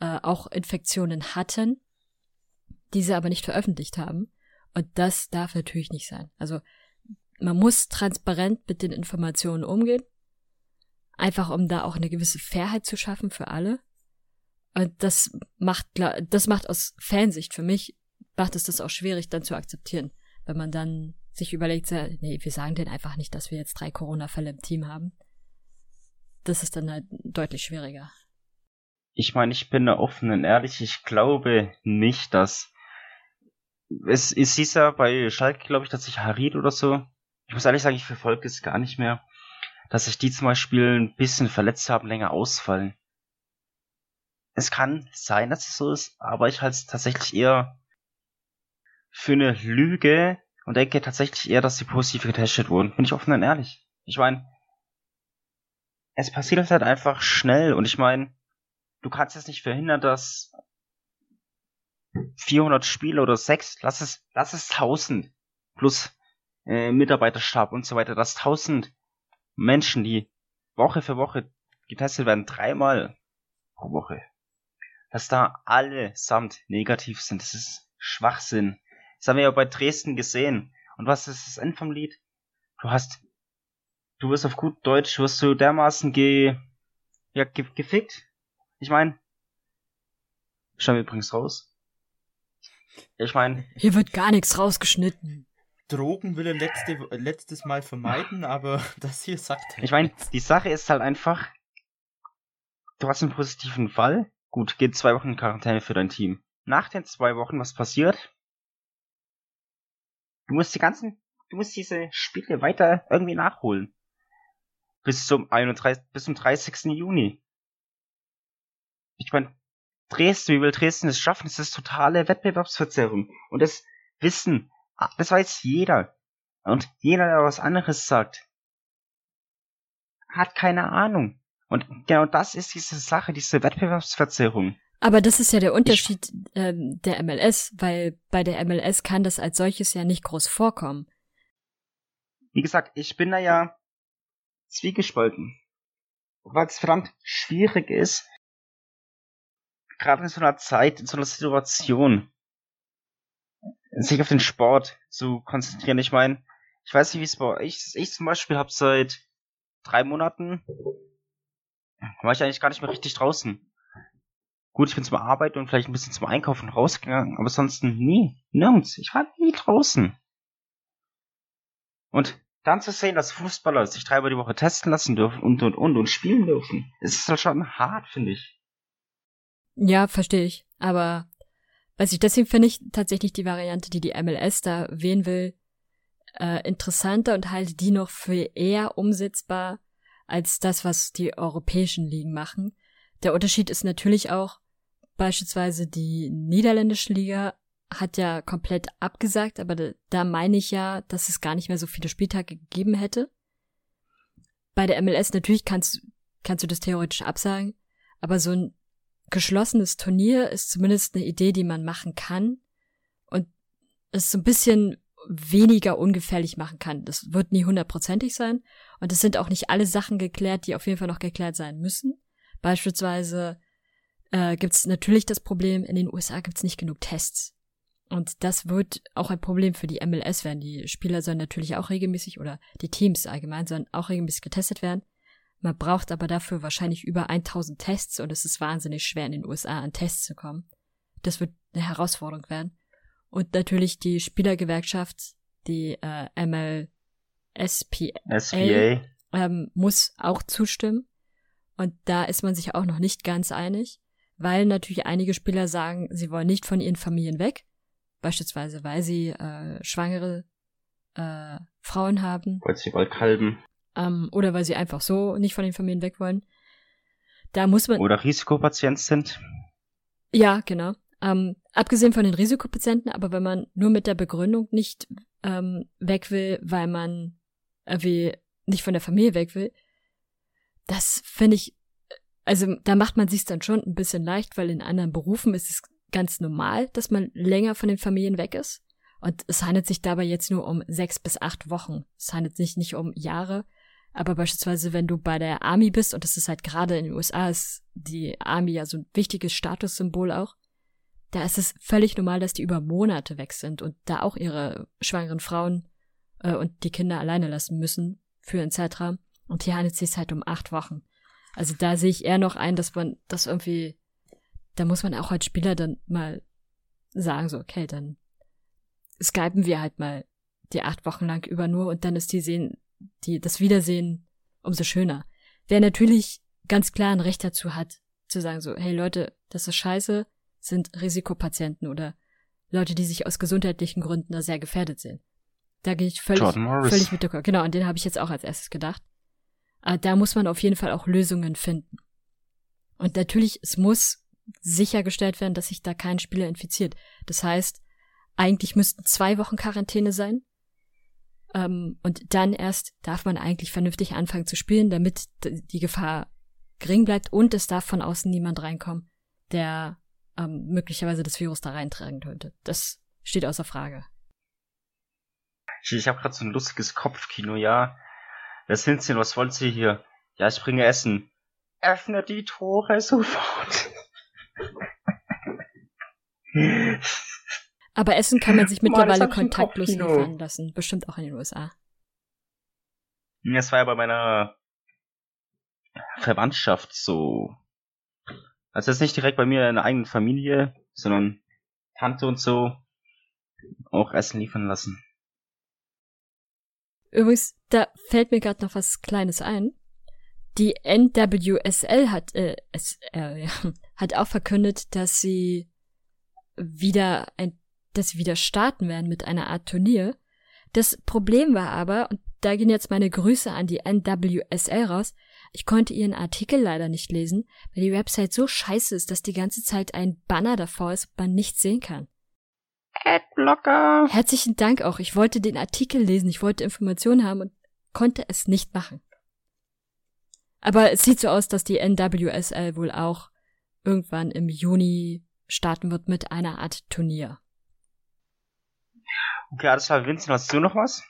äh, auch Infektionen hatten, diese aber nicht veröffentlicht haben. Und das darf natürlich nicht sein. Also man muss transparent mit den Informationen umgehen, einfach um da auch eine gewisse Fairheit zu schaffen für alle. Und das macht, das macht aus Fansicht für mich, macht es das auch schwierig dann zu akzeptieren, wenn man dann sich überlegt, nee, wir sagen denen einfach nicht, dass wir jetzt drei Corona-Fälle im Team haben. Das ist dann halt deutlich schwieriger. Ich meine, ich bin da offen und ehrlich, ich glaube nicht, dass es, es hieß ja bei Schalke, glaube ich, dass sich Harid oder so, ich muss ehrlich sagen, ich verfolge es gar nicht mehr, dass sich die zum Beispiel ein bisschen verletzt haben, länger ausfallen es kann sein, dass es so ist, aber ich halte es tatsächlich eher für eine Lüge und denke tatsächlich eher, dass sie positiv getestet wurden. Bin ich offen und ehrlich. Ich meine, es passiert halt einfach schnell und ich meine, du kannst jetzt nicht verhindern, dass 400 Spiele oder 6, lass es, lass es 1000 plus äh, Mitarbeiterstab und so weiter, dass 1000 Menschen, die Woche für Woche getestet werden, dreimal pro Woche dass da allesamt negativ sind. Das ist Schwachsinn. Das haben wir ja bei Dresden gesehen. Und was ist das Ende vom Lied? Du hast, du wirst auf gut Deutsch, wirst du dermaßen ge, ja, ge, gefickt. Ich meine, schauen wir übrigens raus. Ich meine, hier wird gar nichts rausgeschnitten. Drogen will er letzte, letztes Mal vermeiden, aber das hier sagt er. Ich meine, die Sache ist halt einfach, du hast einen positiven Fall, Gut, geht zwei Wochen in Quarantäne für dein Team. Nach den zwei Wochen, was passiert? Du musst die ganzen, du musst diese Spiele weiter irgendwie nachholen. Bis zum 31, bis zum 30. Juni. Ich meine, Dresden, wie will Dresden es schaffen? Das ist totale Wettbewerbsverzerrung. Und das Wissen, das weiß jeder. Und jeder, der was anderes sagt, hat keine Ahnung. Und genau das ist diese Sache, diese Wettbewerbsverzerrung. Aber das ist ja der Unterschied ähm, der MLS, weil bei der MLS kann das als solches ja nicht groß vorkommen. Wie gesagt, ich bin da ja zwiegespalten. Weil es verdammt schwierig ist, gerade in so einer Zeit, in so einer Situation, sich auf den Sport zu konzentrieren. Ich meine, ich weiß nicht, wie es bei euch. Ich zum Beispiel habe seit drei Monaten war ich eigentlich gar nicht mehr richtig draußen. Gut, ich bin zum Arbeiten und vielleicht ein bisschen zum Einkaufen rausgegangen, aber sonst nie, nirgends. Ich war nie draußen. Und dann zu sehen, dass Fußballer sich dreimal die Woche testen lassen dürfen und und und und spielen dürfen, ist halt schon hart, finde ich. Ja, verstehe ich. Aber Weiß ich, deswegen finde ich tatsächlich die Variante, die die MLS da wählen will, äh, interessanter und halte die noch für eher umsetzbar als das, was die europäischen Ligen machen. Der Unterschied ist natürlich auch, beispielsweise die niederländische Liga hat ja komplett abgesagt, aber da, da meine ich ja, dass es gar nicht mehr so viele Spieltage gegeben hätte. Bei der MLS natürlich kannst, kannst du das theoretisch absagen, aber so ein geschlossenes Turnier ist zumindest eine Idee, die man machen kann und es so ein bisschen weniger ungefährlich machen kann. Das wird nie hundertprozentig sein und es sind auch nicht alle Sachen geklärt, die auf jeden Fall noch geklärt sein müssen. Beispielsweise äh, gibt es natürlich das Problem, in den USA gibt es nicht genug Tests. Und das wird auch ein Problem für die MLS werden. Die Spieler sollen natürlich auch regelmäßig oder die Teams allgemein sollen auch regelmäßig getestet werden. Man braucht aber dafür wahrscheinlich über 1000 Tests und es ist wahnsinnig schwer in den USA an Tests zu kommen. Das wird eine Herausforderung werden. Und natürlich die Spielergewerkschaft, die äh, MLSPA, SPA. Ähm, muss auch zustimmen. Und da ist man sich auch noch nicht ganz einig, weil natürlich einige Spieler sagen, sie wollen nicht von ihren Familien weg. Beispielsweise, weil sie äh, schwangere äh, Frauen haben. Weil sie bald kalben ähm, oder weil sie einfach so nicht von den Familien weg wollen. Da muss man. Oder Risikopatient sind. Ja, genau. Ähm, abgesehen von den Risikopatienten, aber wenn man nur mit der Begründung nicht ähm, weg will, weil man irgendwie nicht von der Familie weg will, das finde ich, also da macht man sich dann schon ein bisschen leicht, weil in anderen Berufen ist es ganz normal, dass man länger von den Familien weg ist. Und es handelt sich dabei jetzt nur um sechs bis acht Wochen. Es handelt sich nicht um Jahre. Aber beispielsweise, wenn du bei der Army bist, und das ist halt gerade in den USA, ist die Army ja so ein wichtiges Statussymbol auch, da ist es völlig normal, dass die über Monate weg sind und da auch ihre schwangeren Frauen äh, und die Kinder alleine lassen müssen für einen Zeitraum. Und hier handelt es sich halt um acht Wochen. Also da sehe ich eher noch ein, dass man das irgendwie, da muss man auch als Spieler dann mal sagen, so, okay, dann skypen wir halt mal die acht Wochen lang über nur und dann ist die sehen, die, das Wiedersehen umso schöner. Wer natürlich ganz klar ein Recht dazu hat, zu sagen so, hey Leute, das ist scheiße, sind Risikopatienten oder Leute, die sich aus gesundheitlichen Gründen da sehr gefährdet sehen. Da gehe ich völlig, völlig mit der Genau, an den habe ich jetzt auch als erstes gedacht. Aber da muss man auf jeden Fall auch Lösungen finden. Und natürlich, es muss sichergestellt werden, dass sich da kein Spieler infiziert. Das heißt, eigentlich müssten zwei Wochen Quarantäne sein. Ähm, und dann erst darf man eigentlich vernünftig anfangen zu spielen, damit die Gefahr gering bleibt und es darf von außen niemand reinkommen, der ähm, möglicherweise das Virus da reintragen könnte. Das steht außer Frage. Ich habe gerade so ein lustiges Kopfkino, ja. Was sind Sie, was wollen Sie hier? Ja, ich bringe Essen. Öffne die Tore sofort. Aber Essen kann man sich mittlerweile kontaktlos liefern lassen. Bestimmt auch in den USA. Das war ja bei meiner Verwandtschaft so. Also jetzt nicht direkt bei mir in der eigenen Familie, sondern Tante und so auch Essen liefern lassen. Übrigens, da fällt mir gerade noch was Kleines ein. Die NWSL hat, äh, SR, ja, hat auch verkündet, dass sie wieder ein dass sie wieder starten werden mit einer Art Turnier. Das Problem war aber, und da gehen jetzt meine Grüße an die NWSL raus, ich konnte ihren Artikel leider nicht lesen, weil die Website so scheiße ist, dass die ganze Zeit ein Banner davor ist man nichts sehen kann. Adblocker! Herzlichen Dank auch. Ich wollte den Artikel lesen, ich wollte Informationen haben und konnte es nicht machen. Aber es sieht so aus, dass die NWSL wohl auch irgendwann im Juni starten wird mit einer Art Turnier. Okay, alles klar, Vincent, hast du noch was?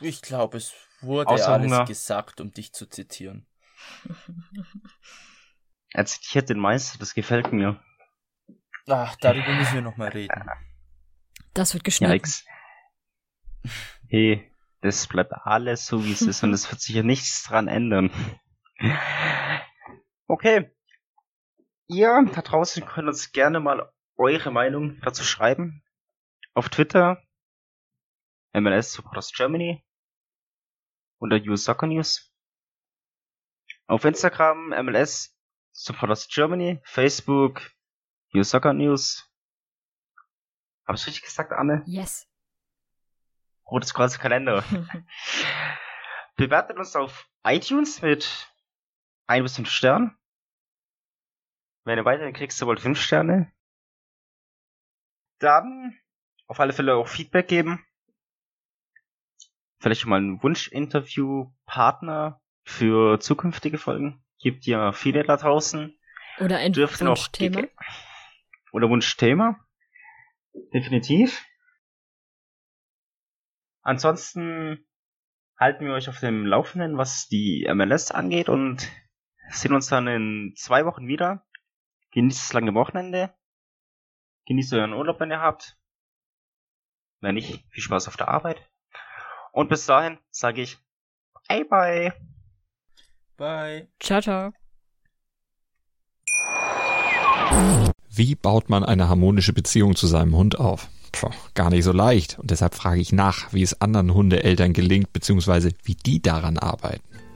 Ich glaube, es wurde Außer alles Hunger. gesagt, um dich zu zitieren. Er zitiert den Meister, das gefällt mir. Ach, darüber müssen wir nochmal reden. Das wird geschnitten. Hey, das bleibt alles so, wie es ist und es wird sich ja nichts dran ändern. Okay. Ihr da draußen könnt uns gerne mal eure Meinung dazu schreiben. Auf Twitter MLS Supporters Germany unter US Soccer News. Auf Instagram MLS Supporters Germany, Facebook New Soccer News. Hab ich richtig gesagt, Anne? Yes. Rotes Kreuz Kalender. Bewertet uns auf iTunes mit 1 bis 5 Sternen. Wenn ihr weiterhin kriegst, du wohl 5 Sterne. Dann auf alle Fälle auch Feedback geben. Vielleicht schon mal einen Wunsch-Interview-Partner für zukünftige Folgen. Gibt ja viele da draußen. Oder ein Wunschthema. Oder Wunschthema. Definitiv. Ansonsten halten wir euch auf dem Laufenden, was die MLS angeht und sehen uns dann in zwei Wochen wieder. Genießt das lange Wochenende. Genießt euren Urlaub, wenn ihr habt. Wenn nicht, viel Spaß auf der Arbeit. Und bis dahin sage ich bye bye. Bye. Ciao, ciao. Wie baut man eine harmonische Beziehung zu seinem Hund auf? Puh, gar nicht so leicht. Und deshalb frage ich nach, wie es anderen Hundeeltern gelingt, beziehungsweise wie die daran arbeiten.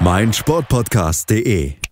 meinsportpodcast.de.